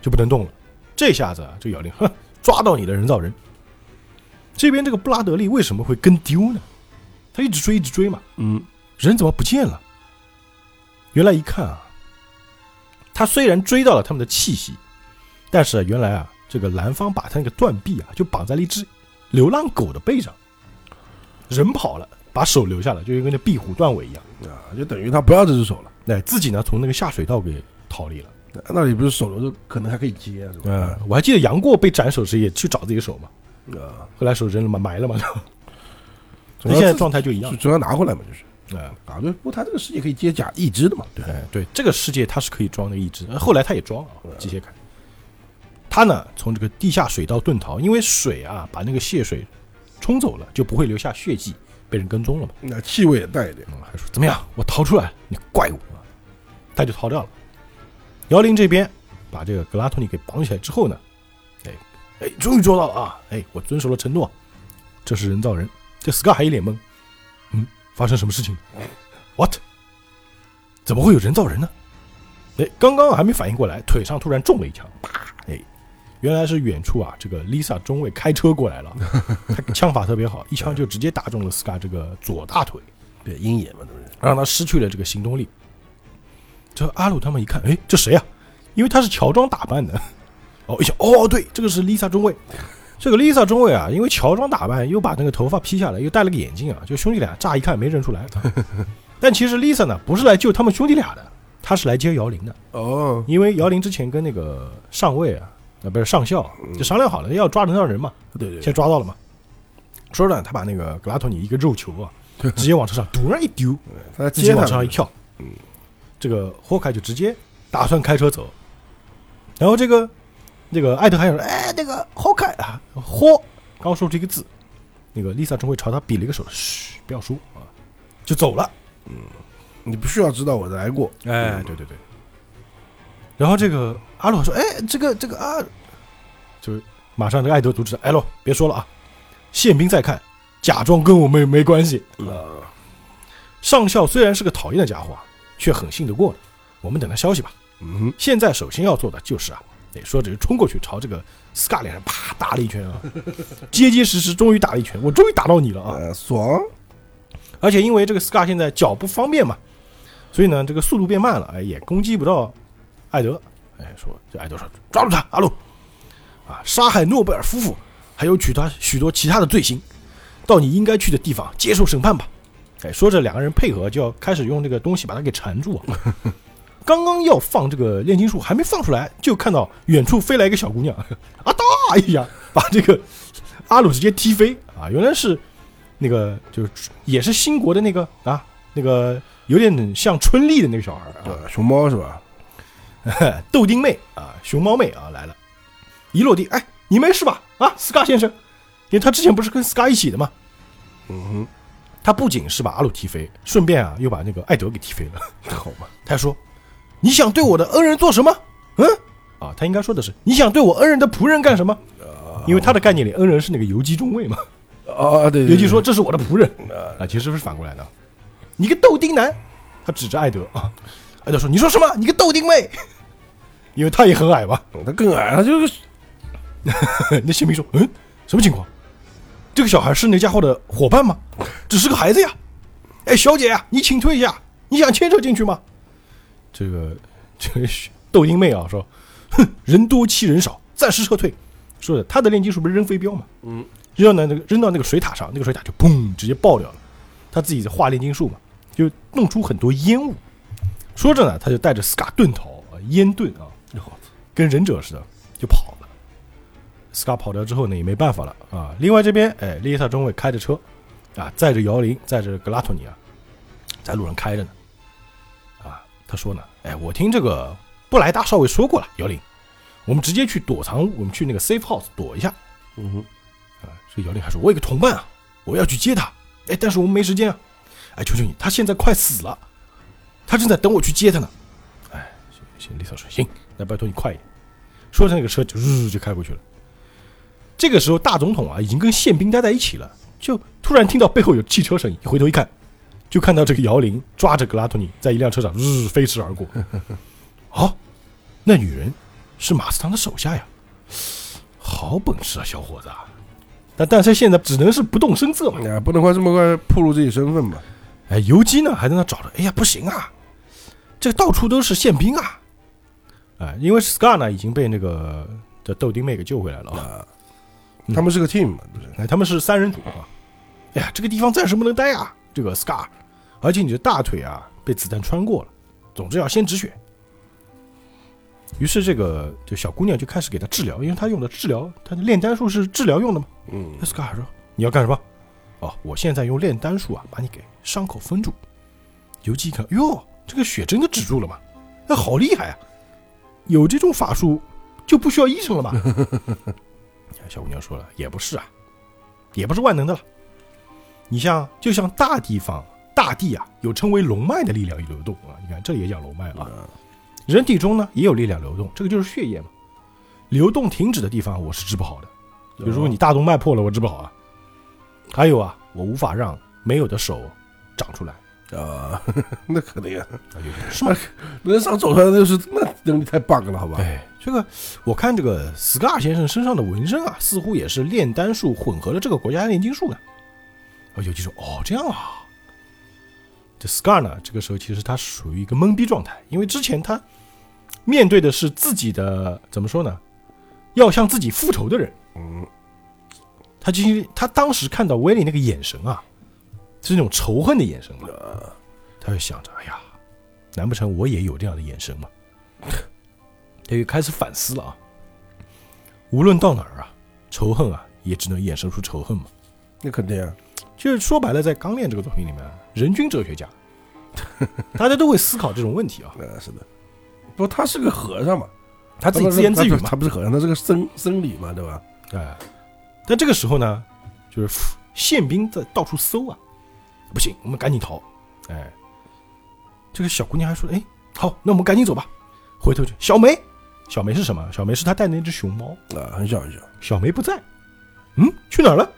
就不能动了。这下子啊，这个姚令，哼，抓到你的人造人。这边这个布拉德利为什么会跟丢呢？他一直追，一直追嘛，嗯，人怎么不见了？原来一看啊，他虽然追到了他们的气息，但是原来啊，这个蓝方把他那个断臂啊，就绑在了一只流浪狗的背上，人跑了，把手留下了，就跟那壁虎断尾一样。啊，就等于他不要这只手了。哎，自己呢从那个下水道给逃离了。那里不是手留着，可能还可以接，是吧？嗯，我还记得杨过被斩首时也去找自己手嘛，啊，后来手扔了嘛，埋了嘛，主要跟现在状态就一样主。主要拿回来嘛，就是啊啊，对。不过他这个世界可以接假一只的嘛，对。哎，对，这个世界它是可以装那个义肢，呃后来他也装了啊，机械铠。他呢从这个地下水道遁逃，因为水啊把那个血水冲走了，就不会留下血迹，被人跟踪了嘛。那气味也带一点。嗯，还说怎么样，我逃出来了，你怪我啊，他就逃掉了。姚林这边把这个格拉托尼给绑起来之后呢，哎哎，终于做到了啊！哎，我遵守了承诺，这是人造人。这 Scar 还一脸懵，嗯，发生什么事情？What？怎么会有人造人呢？哎，刚刚还没反应过来，腿上突然中了一枪，啪！哎，原来是远处啊，这个 Lisa 中尉开车过来了，他枪法特别好，一枪就直接打中了 Scar 这个左大腿。对，鹰眼嘛，都是。让他失去了这个行动力。这阿鲁他们一看，哎，这谁呀、因为他是乔装打扮的。哦，一想，哦，对，这个是 Lisa 中尉。这个 Lisa 中尉啊，因为乔装打扮，又把那个头发披下来，又戴了个眼镜啊，就兄弟俩乍一看没认出来。但其实 Lisa 呢，不是来救他们兄弟俩的，他是来接姚玲的。哦，因为姚玲之前跟那个上尉啊，啊不是上校，就商量好了要抓人造人嘛，对对先抓到了嘛。说着呢，他把那个格拉托尼一个肉球啊，直接往车上突然一丢，他在自己接往车上一跳，嗯，这个霍凯就直接打算开车走，然后这个那个艾德还想说，哎，那个霍凯啊，霍，刚说这个字，那个丽萨中尉朝他比了一个手，嘘，不要说啊，就走了。嗯你不需要知道我来过。哎，对对对。然后这个阿洛说，哎，这个这个啊，就是马上这个艾德阻止他，哎洛，别说了啊，宪兵在看，假装跟我们没关系。啊，上校虽然是个讨厌的家伙啊，却很信得过的。我们等他消息吧。嗯现在首先要做的就是啊，得说着就冲过去朝这个斯卡脸上啪打了一拳啊，结结实实，终于打了一拳，我终于打到你了，啊！呃，爽。而且因为这个斯卡现在脚不方便嘛，所以呢这个速度变慢了，哎，也攻击不到艾德。哎，说这艾德说抓住他，阿鲁啊，杀害诺贝尔夫妇，还有取他许多其他的罪行，到你应该去的地方接受审判吧。哎，说着两个人配合就要开始用这个东西把它给缠住啊。刚刚要放这个炼金术，还没放出来，就看到远处飞来一个小姑娘，啊哒一下把这个阿鲁直接踢飞啊！原来是那个就是也是新国的那个啊，那个有点像春丽的那个小孩啊，对，熊猫是吧？豆丁妹啊，熊猫妹啊来了，一落地，哎，你没事吧？啊，斯卡先生，因为他之前不是跟斯卡一起的吗？嗯他不仅是把阿鲁踢飞，顺便啊又把那个艾德给踢飞了。好嘛。他说：“你想对我的恩人做什么？”嗯，啊，他应该说的是：“你想对我恩人的仆人干什么？”因为他的概念里，恩人是那个游击中尉嘛。啊，对，对尤其说这是我的仆人啊，其实是反过来的。你个豆丁男，他指着艾德啊，艾德说：“你说什么？你个豆丁妹！” 因为他也很矮嘛。他更矮，他就是 那宪兵说：“嗯，什么情况？这个小孩是那家伙的伙伴吗？只是个孩子呀！哎，小姐呀，你请退一下，你想牵扯进去吗？”这个 这个豆丁妹啊说：“哼，人多欺人少，暂时撤退。”说的他的炼金术不是扔飞镖吗？嗯，扔到那个扔到那个水塔上，那个水塔就砰直接爆掉了。他自己在画炼金术嘛，就弄出很多烟雾。说着呢，他就带着斯卡遁逃啊，烟遁啊，跟忍者似的。斯卡跑掉之后呢，也没办法了啊。另外这边，哎，利耶塔中尉开着车啊，载着姚林，载着格拉托尼啊，在路上开着呢。啊，他说呢，哎，我听这个布莱达少尉说过了，姚林，我们直接去躲藏屋，我们去那个 safe house 躲一下。嗯哼，啊，这姚林还说，我有个同伴啊，我要去接他，哎，但是我们没时间啊，哎，求求你，他现在快死了，他正在等我去接他呢。哎，行行，丽萨说行，那拜托你快一点。说着那个车就日就开过去了。这个时候大总统啊已经跟宪兵待在一起了，就突然听到背后有汽车声音，回头一看，就看到这个姚玲抓着格拉托尼在一辆车上日飞驰而过。哦，那女人是马斯唐的手下呀，好本事啊，小伙子啊！但但是现在只能是不动声色嘛。哎，不能快这么快暴露自己身份吧？哎，游击呢还在那找着，哎呀，不行啊，这到处都是宪兵啊！哎，因为 Scar 呢已经被那个这豆丁妹给救回来了啊。啊，他们是个 team 嘛，哎，他们是三人组啊。哎呀，这个地方暂时不能待啊，这个 Scar，而且你的大腿啊被子弹穿过了，总之要先止血。于是这个这小姑娘就开始给他治疗，因为她用的治疗，她的炼丹术是治疗用的嘛。嗯，scar 说：“你要干什么？哦，我现在用炼丹术啊，把你给伤口封住。”游击一看，哟，这个血真的止住了嘛？那好厉害啊！有这种法术就不需要医生了嘛？小姑娘说了，也不是啊，也不是万能的了。你像，就像大地方大地啊，有称为龙脉的力量流动啊。你看，这也讲龙脉啊。人体中呢也有力量流动，这个就是血液嘛。流动停止的地方，我是治不好的。比如说你大动脉破了，我治不好啊。还有啊，我无法让没有的手长出来。啊，那肯定啊，是吗？人上走出来那就是那能力太 bug 了，好吧？哎，这个我看这个 Scar 先生身上的纹身啊，似乎也是炼丹术混合了这个国家炼金术的。啊，有几说哦，这样啊。这 Scar 呢，这个时候其实他属于一个懵逼状态，因为之前他面对的是自己的怎么说呢，要向自己复仇的人。嗯，他其实他当时看到威利那个眼神啊，是那种仇恨的眼神嘛。他就想着，哎呀，难不成我也有这样的眼神吗？他就开始反思了啊。无论到哪儿啊，仇恨啊，也只能衍生出仇恨嘛。那肯定啊，就是说白了，在《钢炼》这个作品里面，人均哲学家，大家都会思考这种问题啊。呃，是的。不他是个和尚嘛，他自己自言自语他嘛，他不是和尚，他是个僧僧侣嘛，对吧？哎，但这个时候呢，就是宪兵在到处搜啊，不行，我们赶紧逃。哎，这个小姑娘还说：“哎，好，那我们赶紧走吧。”回头去，小梅，小梅是什么？小梅是她带的那只熊猫。啊，很小很小，小梅不在，嗯，去哪儿了？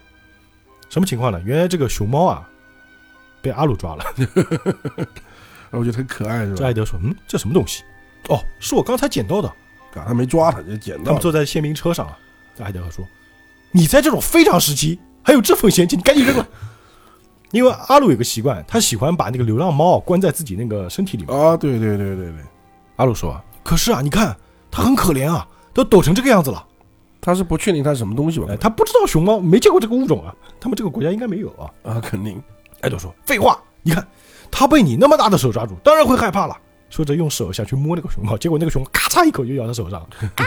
什么情况呢？原来这个熊猫啊，被阿鲁抓了。我觉得很可爱，是吧？这艾德说：“嗯，这什么东西？哦，是我刚才捡到的。啊，他没抓他，就捡到了。他们坐在宪兵车上啊。”这艾德说：“你在这种非常时期还有这份闲情，你赶紧扔了。”因为阿鲁有个习惯，他喜欢把那个流浪猫啊关在自己那个身体里面。啊，对对对对对，阿鲁说：“可是啊，你看它很可怜啊，都抖成这个样子了。他是不确定他是什么东西吧哎，？他不知道熊猫，没见过这个物种啊，他们这个国家应该没有啊。”啊，肯定。艾朵说：“废话，你看，他被你那么大的手抓住，当然会害怕了。”说着用手想去摸那个熊猫，结果那个熊咔嚓一口就咬他手上，啊！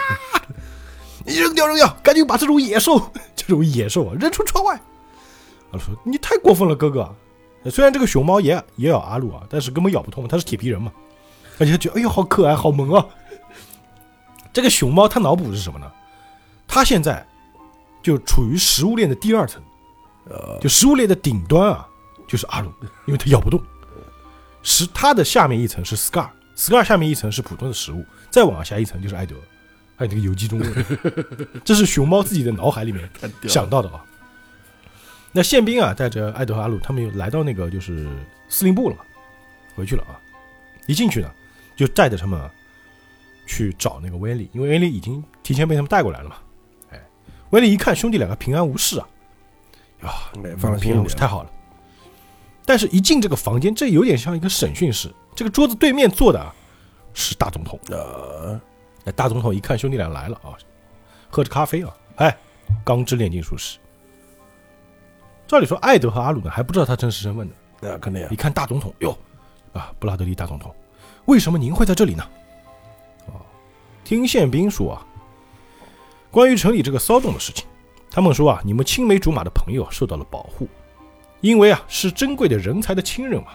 你扔掉扔掉，赶紧把这种野兽，这种野兽啊扔出窗外。阿鲁说：“你太过分了，哥哥。虽然这个熊猫也也咬阿鲁啊，但是根本咬不痛，它是铁皮人嘛。而且他觉得，哎呦，好可爱，好萌啊。这个熊猫它脑补是什么呢？它现在就处于食物链的第二层。呃，就食物链的顶端啊，就是阿鲁，因为它咬不动。食它的下面一层是 Scar，Scar 下面一层是普通的食物，再往下一层就是艾德，还有这个游击中尉。这是熊猫自己的脑海里面想到的啊。那宪兵啊，带着艾德和阿鲁，他们又来到那个就是司令部了嘛，回去了啊。一进去呢，就带着他们啊去找那个威利，因为威利已经提前被他们带过来了嘛。哎，威利一看兄弟两个平安无事啊，啊，哎放平安无事，太好了。但是，一进这个房间，这有点像一个审讯室。这个桌子对面坐的啊是大总统。呃，那大总统一看兄弟俩来了啊，喝着咖啡啊，哎，钢之炼金术士。照理说，艾德和阿鲁呢还不知道他真实身份呢。那肯定啊一看大总统，哟，啊，布拉德利大总统，为什么您会在这里呢？哦，听宪兵说啊，关于城里这个骚动的事情，他们说啊，你们青梅竹马的朋友受到了保护，因为啊是珍贵的人才的亲人嘛，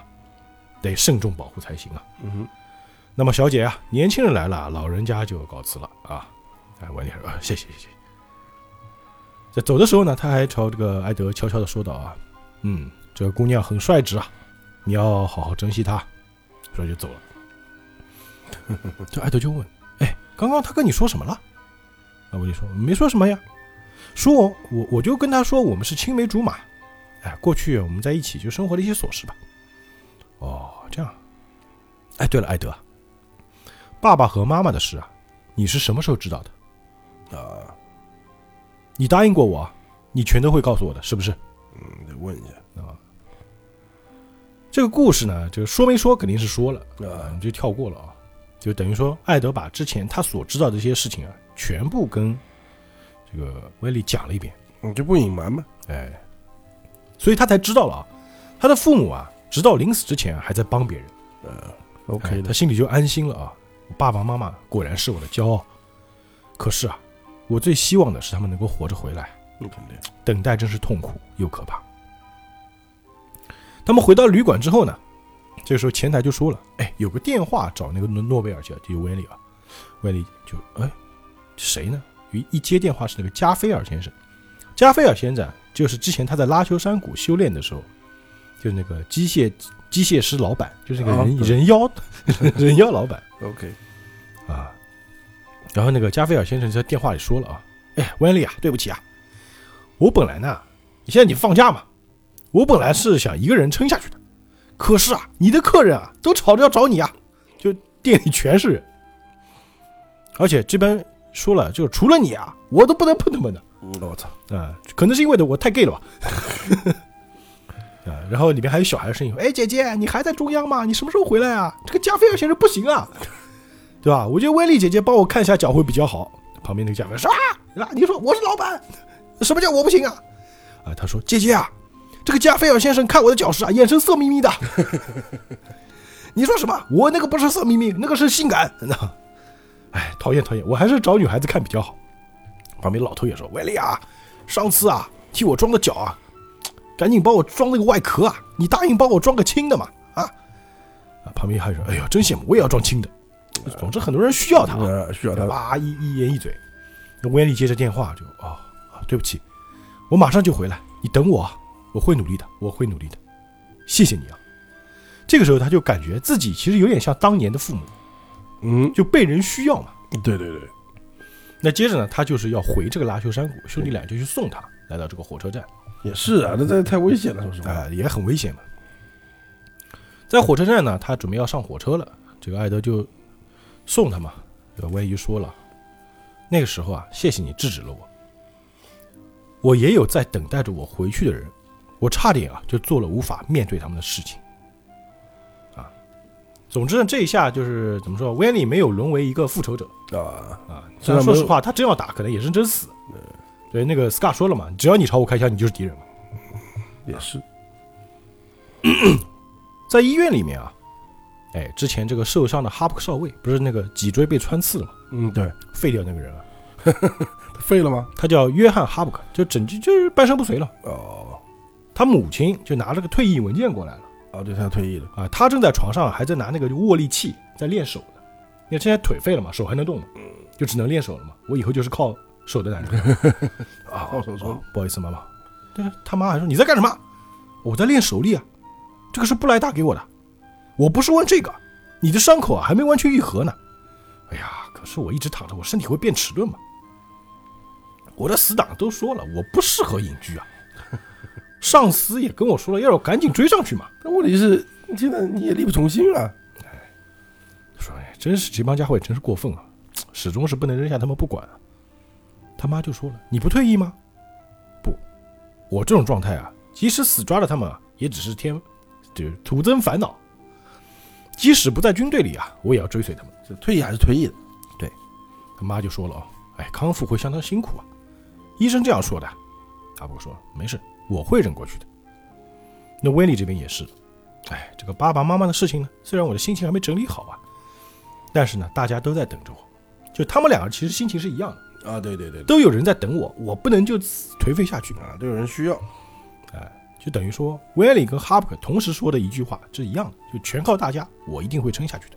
得慎重保护才行啊。嗯哼，那么小姐啊，年轻人来了，老人家就告辞了啊。哎，温妮说、啊，谢谢谢谢。在走的时候呢，他还朝这个艾德悄悄的说道啊，嗯，这个姑娘很率直啊，你要好好珍惜她。说就走了。这艾德就问，哎，刚刚他跟你说什么了？啊，我就说没说什么呀，说我我我就跟他说我们是青梅竹马，哎，过去我们在一起就生活的一些琐事吧。哦，这样。哎，对了，艾德，爸爸和妈妈的事啊，你是什么时候知道的？啊，你答应过我啊，你全都会告诉我的，是不是？嗯，得问一下啊这个故事呢，这个说没说肯定是说了啊，啊你就跳过了啊，就等于说艾德把之前他所知道的这些事情啊，全部跟这个威利讲了一遍，你就不隐瞒嘛。哎，所以他才知道了啊，他的父母啊，直到临死之前啊还在帮别人。呃哎，OK 的，他心里就安心了啊。我爸爸妈妈果然是我的骄傲，可是啊，我最希望的是他们能够活着回来。那肯定。等待真是痛苦又可怕。他们回到旅馆之后呢，这个时候前台就说了：“哎，有个电话找那个诺诺贝尔去，就是威利啊。”威利就哎，谁呢？一一接电话是那个加菲尔先生。加菲尔先生就是之前他在拉修山谷修炼的时候，就是那个机械机械师老板，就是那个人、啊人妖 人妖老板。OK，啊。然后那个加菲尔先生在电话里说了啊，哎，温丽啊，对不起啊，我本来呢，现在你放假嘛，我本来是想一个人撑下去的，可是啊，你的客人啊都吵着要找你啊，就店里全是人，而且这边说了，就除了你啊，我都不能碰他们的嗯我操，啊，可能是因为的我太 gay 了吧。啊，然后里面还有小孩的声音，哎，姐姐，你还在中央吗？你什么时候回来啊？这个加菲尔先生不行啊，对吧？我觉得威利姐姐帮我看一下脚会比较好。旁边那个加菲尔说啊，你说我是老板，什么叫我不行啊？啊，他说姐姐啊，这个加菲尔先生看我的脚时啊，眼神色眯眯的。你说什么？我那个不是色眯眯，那个是性感。哎，讨厌讨厌，我还是找女孩子看比较好。旁边老头也说：“威利啊，上次啊替我装的脚啊，赶紧帮我装那个外壳啊，你答应帮我装个轻的嘛啊？”啊，旁边还说：“哎呀，真羡慕，我也要装轻的。”总之，很多人需要他需要他哇，一一言一嘴。那威利接着电话就哦啊，对不起，我马上就回来，你等我啊，我会努力的，我会努力的，谢谢你啊。这个时候他就感觉自己其实有点像当年的父母，嗯，就被人需要嘛。对对对，那接着呢，他就是要回这个拉修山谷，兄弟俩就去送他来到这个火车站，也是啊，那这太危险了，说实话。啊、也很危险嘛。在火车站呢，他准备要上火车了，这个艾德就送他嘛。这个威利就说了，那个时候啊，谢谢你制止了我，我也有在等待着我回去的人，我差点啊就做了无法面对他们的事情。啊，总之呢，这一下就是怎么说，威利没有沦为一个复仇者，啊，啊，虽然说实话，他真要打，可能也是真死。对，那个 Scar 说了嘛，只要你朝我开枪，你就是敌人嘛。也是，在医院里面啊，哎，之前这个受伤的哈布克少尉不是那个脊椎被穿刺了吗，嗯，对，废掉那个人了，他废了吗？他叫约翰哈布克，就整就就是半身不遂了。哦，他母亲就拿了个退役文件过来了哦，对，他退役了，啊，他正在床上还在拿那个握力器在练手呢，因为现在腿废了嘛，手还能动嘛，就只能练手了嘛。我以后就是靠手的男人 啊，靠手手哦不好意思，妈妈。但是他妈还说你在干什么？我在练手力啊，这个是布莱达给我的，我不是问这个，你的伤口啊还没完全愈合呢。哎呀，可是我一直躺着，我身体会变迟钝嘛。我的死党都说了，我不适合隐居啊。上司也跟我说了，要我赶紧追上去嘛。但问题是，现在你也力不从心啊。说哎，真是这帮家伙也真是过分啊，始终是不能扔下他们不管啊。他妈就说了，你不退役吗？不，我这种状态啊，即使死抓了他们啊，也只是添，就是徒增烦恼。即使不在军队里啊，我也要追随他们。这退役还是退役的，对他妈就说了啊，哎，康复会相当辛苦啊，医生这样说的。阿伯说没事，我会忍过去的。那威利这边也是，哎，这个爸爸妈妈的事情呢，虽然我的心情还没整理好啊，但是呢，大家都在等着我，就他们两个其实心情是一样的，啊，对对对，都有人在等我，我不能就颓废下去啊，都有人需要。就等于说威利跟哈布克同时说的一句话是一样的，就全靠大家，我一定会撑下去的。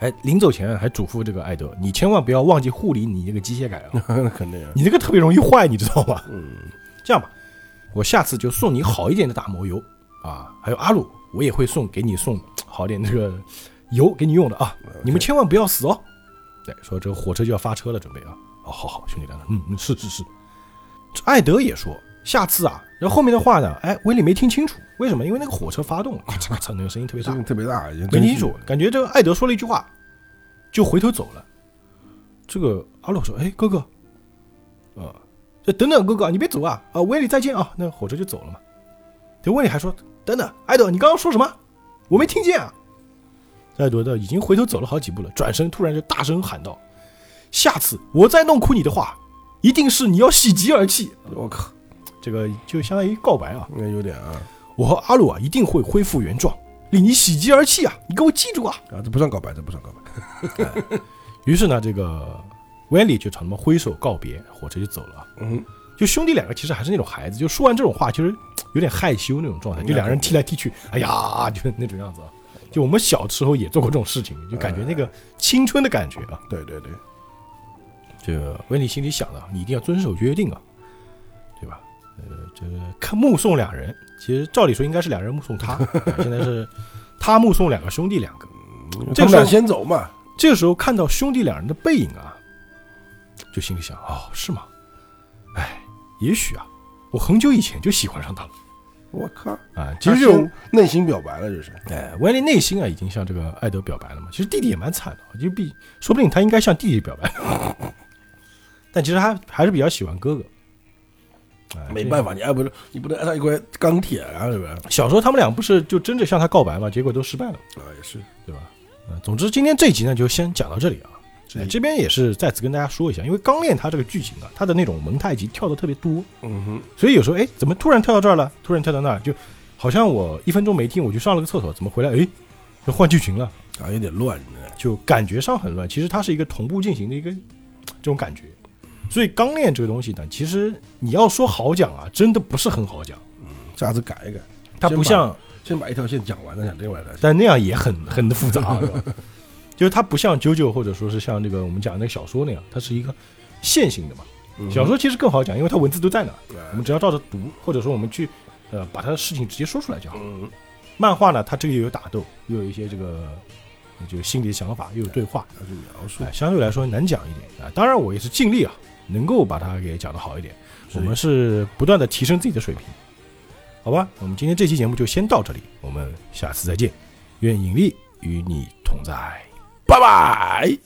哎，临走前还嘱咐这个艾德，你千万不要忘记护理你这个机械改啊，那肯定啊。你这个特别容易坏，你知道吗？嗯，这样吧，我下次就送你好一点的打磨油啊，还有阿鲁，我也会送给你送好点这个油给你用的啊，你们千万不要死哦。对，说这个火车就要发车了，准备啊。哦，好好，兄弟两个，嗯嗯，是是是。这艾德也说，下次啊，然后后面的话呢，哎，威利没听清楚，为什么？因为那个火车发动了，咔嚓咔嚓，那个声音特别大 声，音特别大，没听清楚，感觉这个艾德说了一句话，就回头走了。这个阿洛说：“哎，哥哥，啊，这等等，哥哥，你别走啊！啊，威利再见啊！”那火车就走了嘛。这威利还说：“等等，艾德，你刚刚说什么？我没听见啊！”艾德的已经回头走了好几步了，转身突然就大声喊道：“下次我再弄哭你的话，一定是你要喜极而泣。我靠，”这个就相当于告白啊！那有点啊我和阿鲁啊一定会恢复原状，令你喜极而泣啊！你给我记住啊！啊，这不算告白，这不算告白。于是呢，这个威利就朝他们挥手告别，火车就走了啊。嗯，就兄弟两个其实还是那种孩子，就说完这种话，其实有点害羞那种状态，就两个人踢来踢去，哎呀，就那种样子啊。就我们小时候也做过这种事情，就感觉那个青春的感觉啊。对对对，这个威利心里想的，你一定要遵守约定啊？呃，这个看目送两人，其实照理说应该是两人目送他，现在是他目送两个兄弟两个。这个先走嘛。这个时候看到兄弟两人的背影啊，就心里想：哦，是吗？哎，也许啊，我很久以前就喜欢上他了我靠，啊。其实这种，内心表白了，这是。哎，威廉内心啊，已经向这个艾德表白了嘛。其实弟弟也蛮惨的，就比说不定他应该向弟弟表白，但其实他还是比较喜欢哥哥。哎没办法，你爱不是你不能爱上一块钢铁啊，对吧？小时候他们俩不是就争着向他告白嘛，结果都失败了。啊，也是。对吧？嗯，总之今天这一集呢，就先讲到这里啊。哎这边也是再次跟大家说一下，因为《钢炼》它这个剧情啊，它的那种蒙太奇跳的特别多，嗯哼，所以有时候哎，怎么突然跳到这儿了？突然跳到那儿，就好像我一分钟没听，我去上了个厕所，怎么回来？哎，就换剧情了，啊，有点乱，就感觉上很乱。其实它是一个同步进行的一个这种感觉。所以《钢炼》这个东西呢，其实你要说好讲啊，真的不是很好讲。嗯下次改一改，它不像先把一条线讲完，再讲另外一条线。但那样也很很复杂，是吧 就是它不像九九或者说是像这个我们讲的那个小说那样，它是一个线性的嘛。嗯小说其实更好讲，因为它文字都在那，对我们只要照着读，或者说我们去呃把它的事情直接说出来就好。嗯，漫画呢，它这个又有打斗，又有一些这个就心里想法，又有对话，要去描述哎，，相对来说难讲一点啊。当然我也是尽力啊，能够把它给讲的好一点。我们是不断的提升自己的水平。好吧我们今天这期节目就先到这里我们下次再见。愿引力与你同在。拜拜。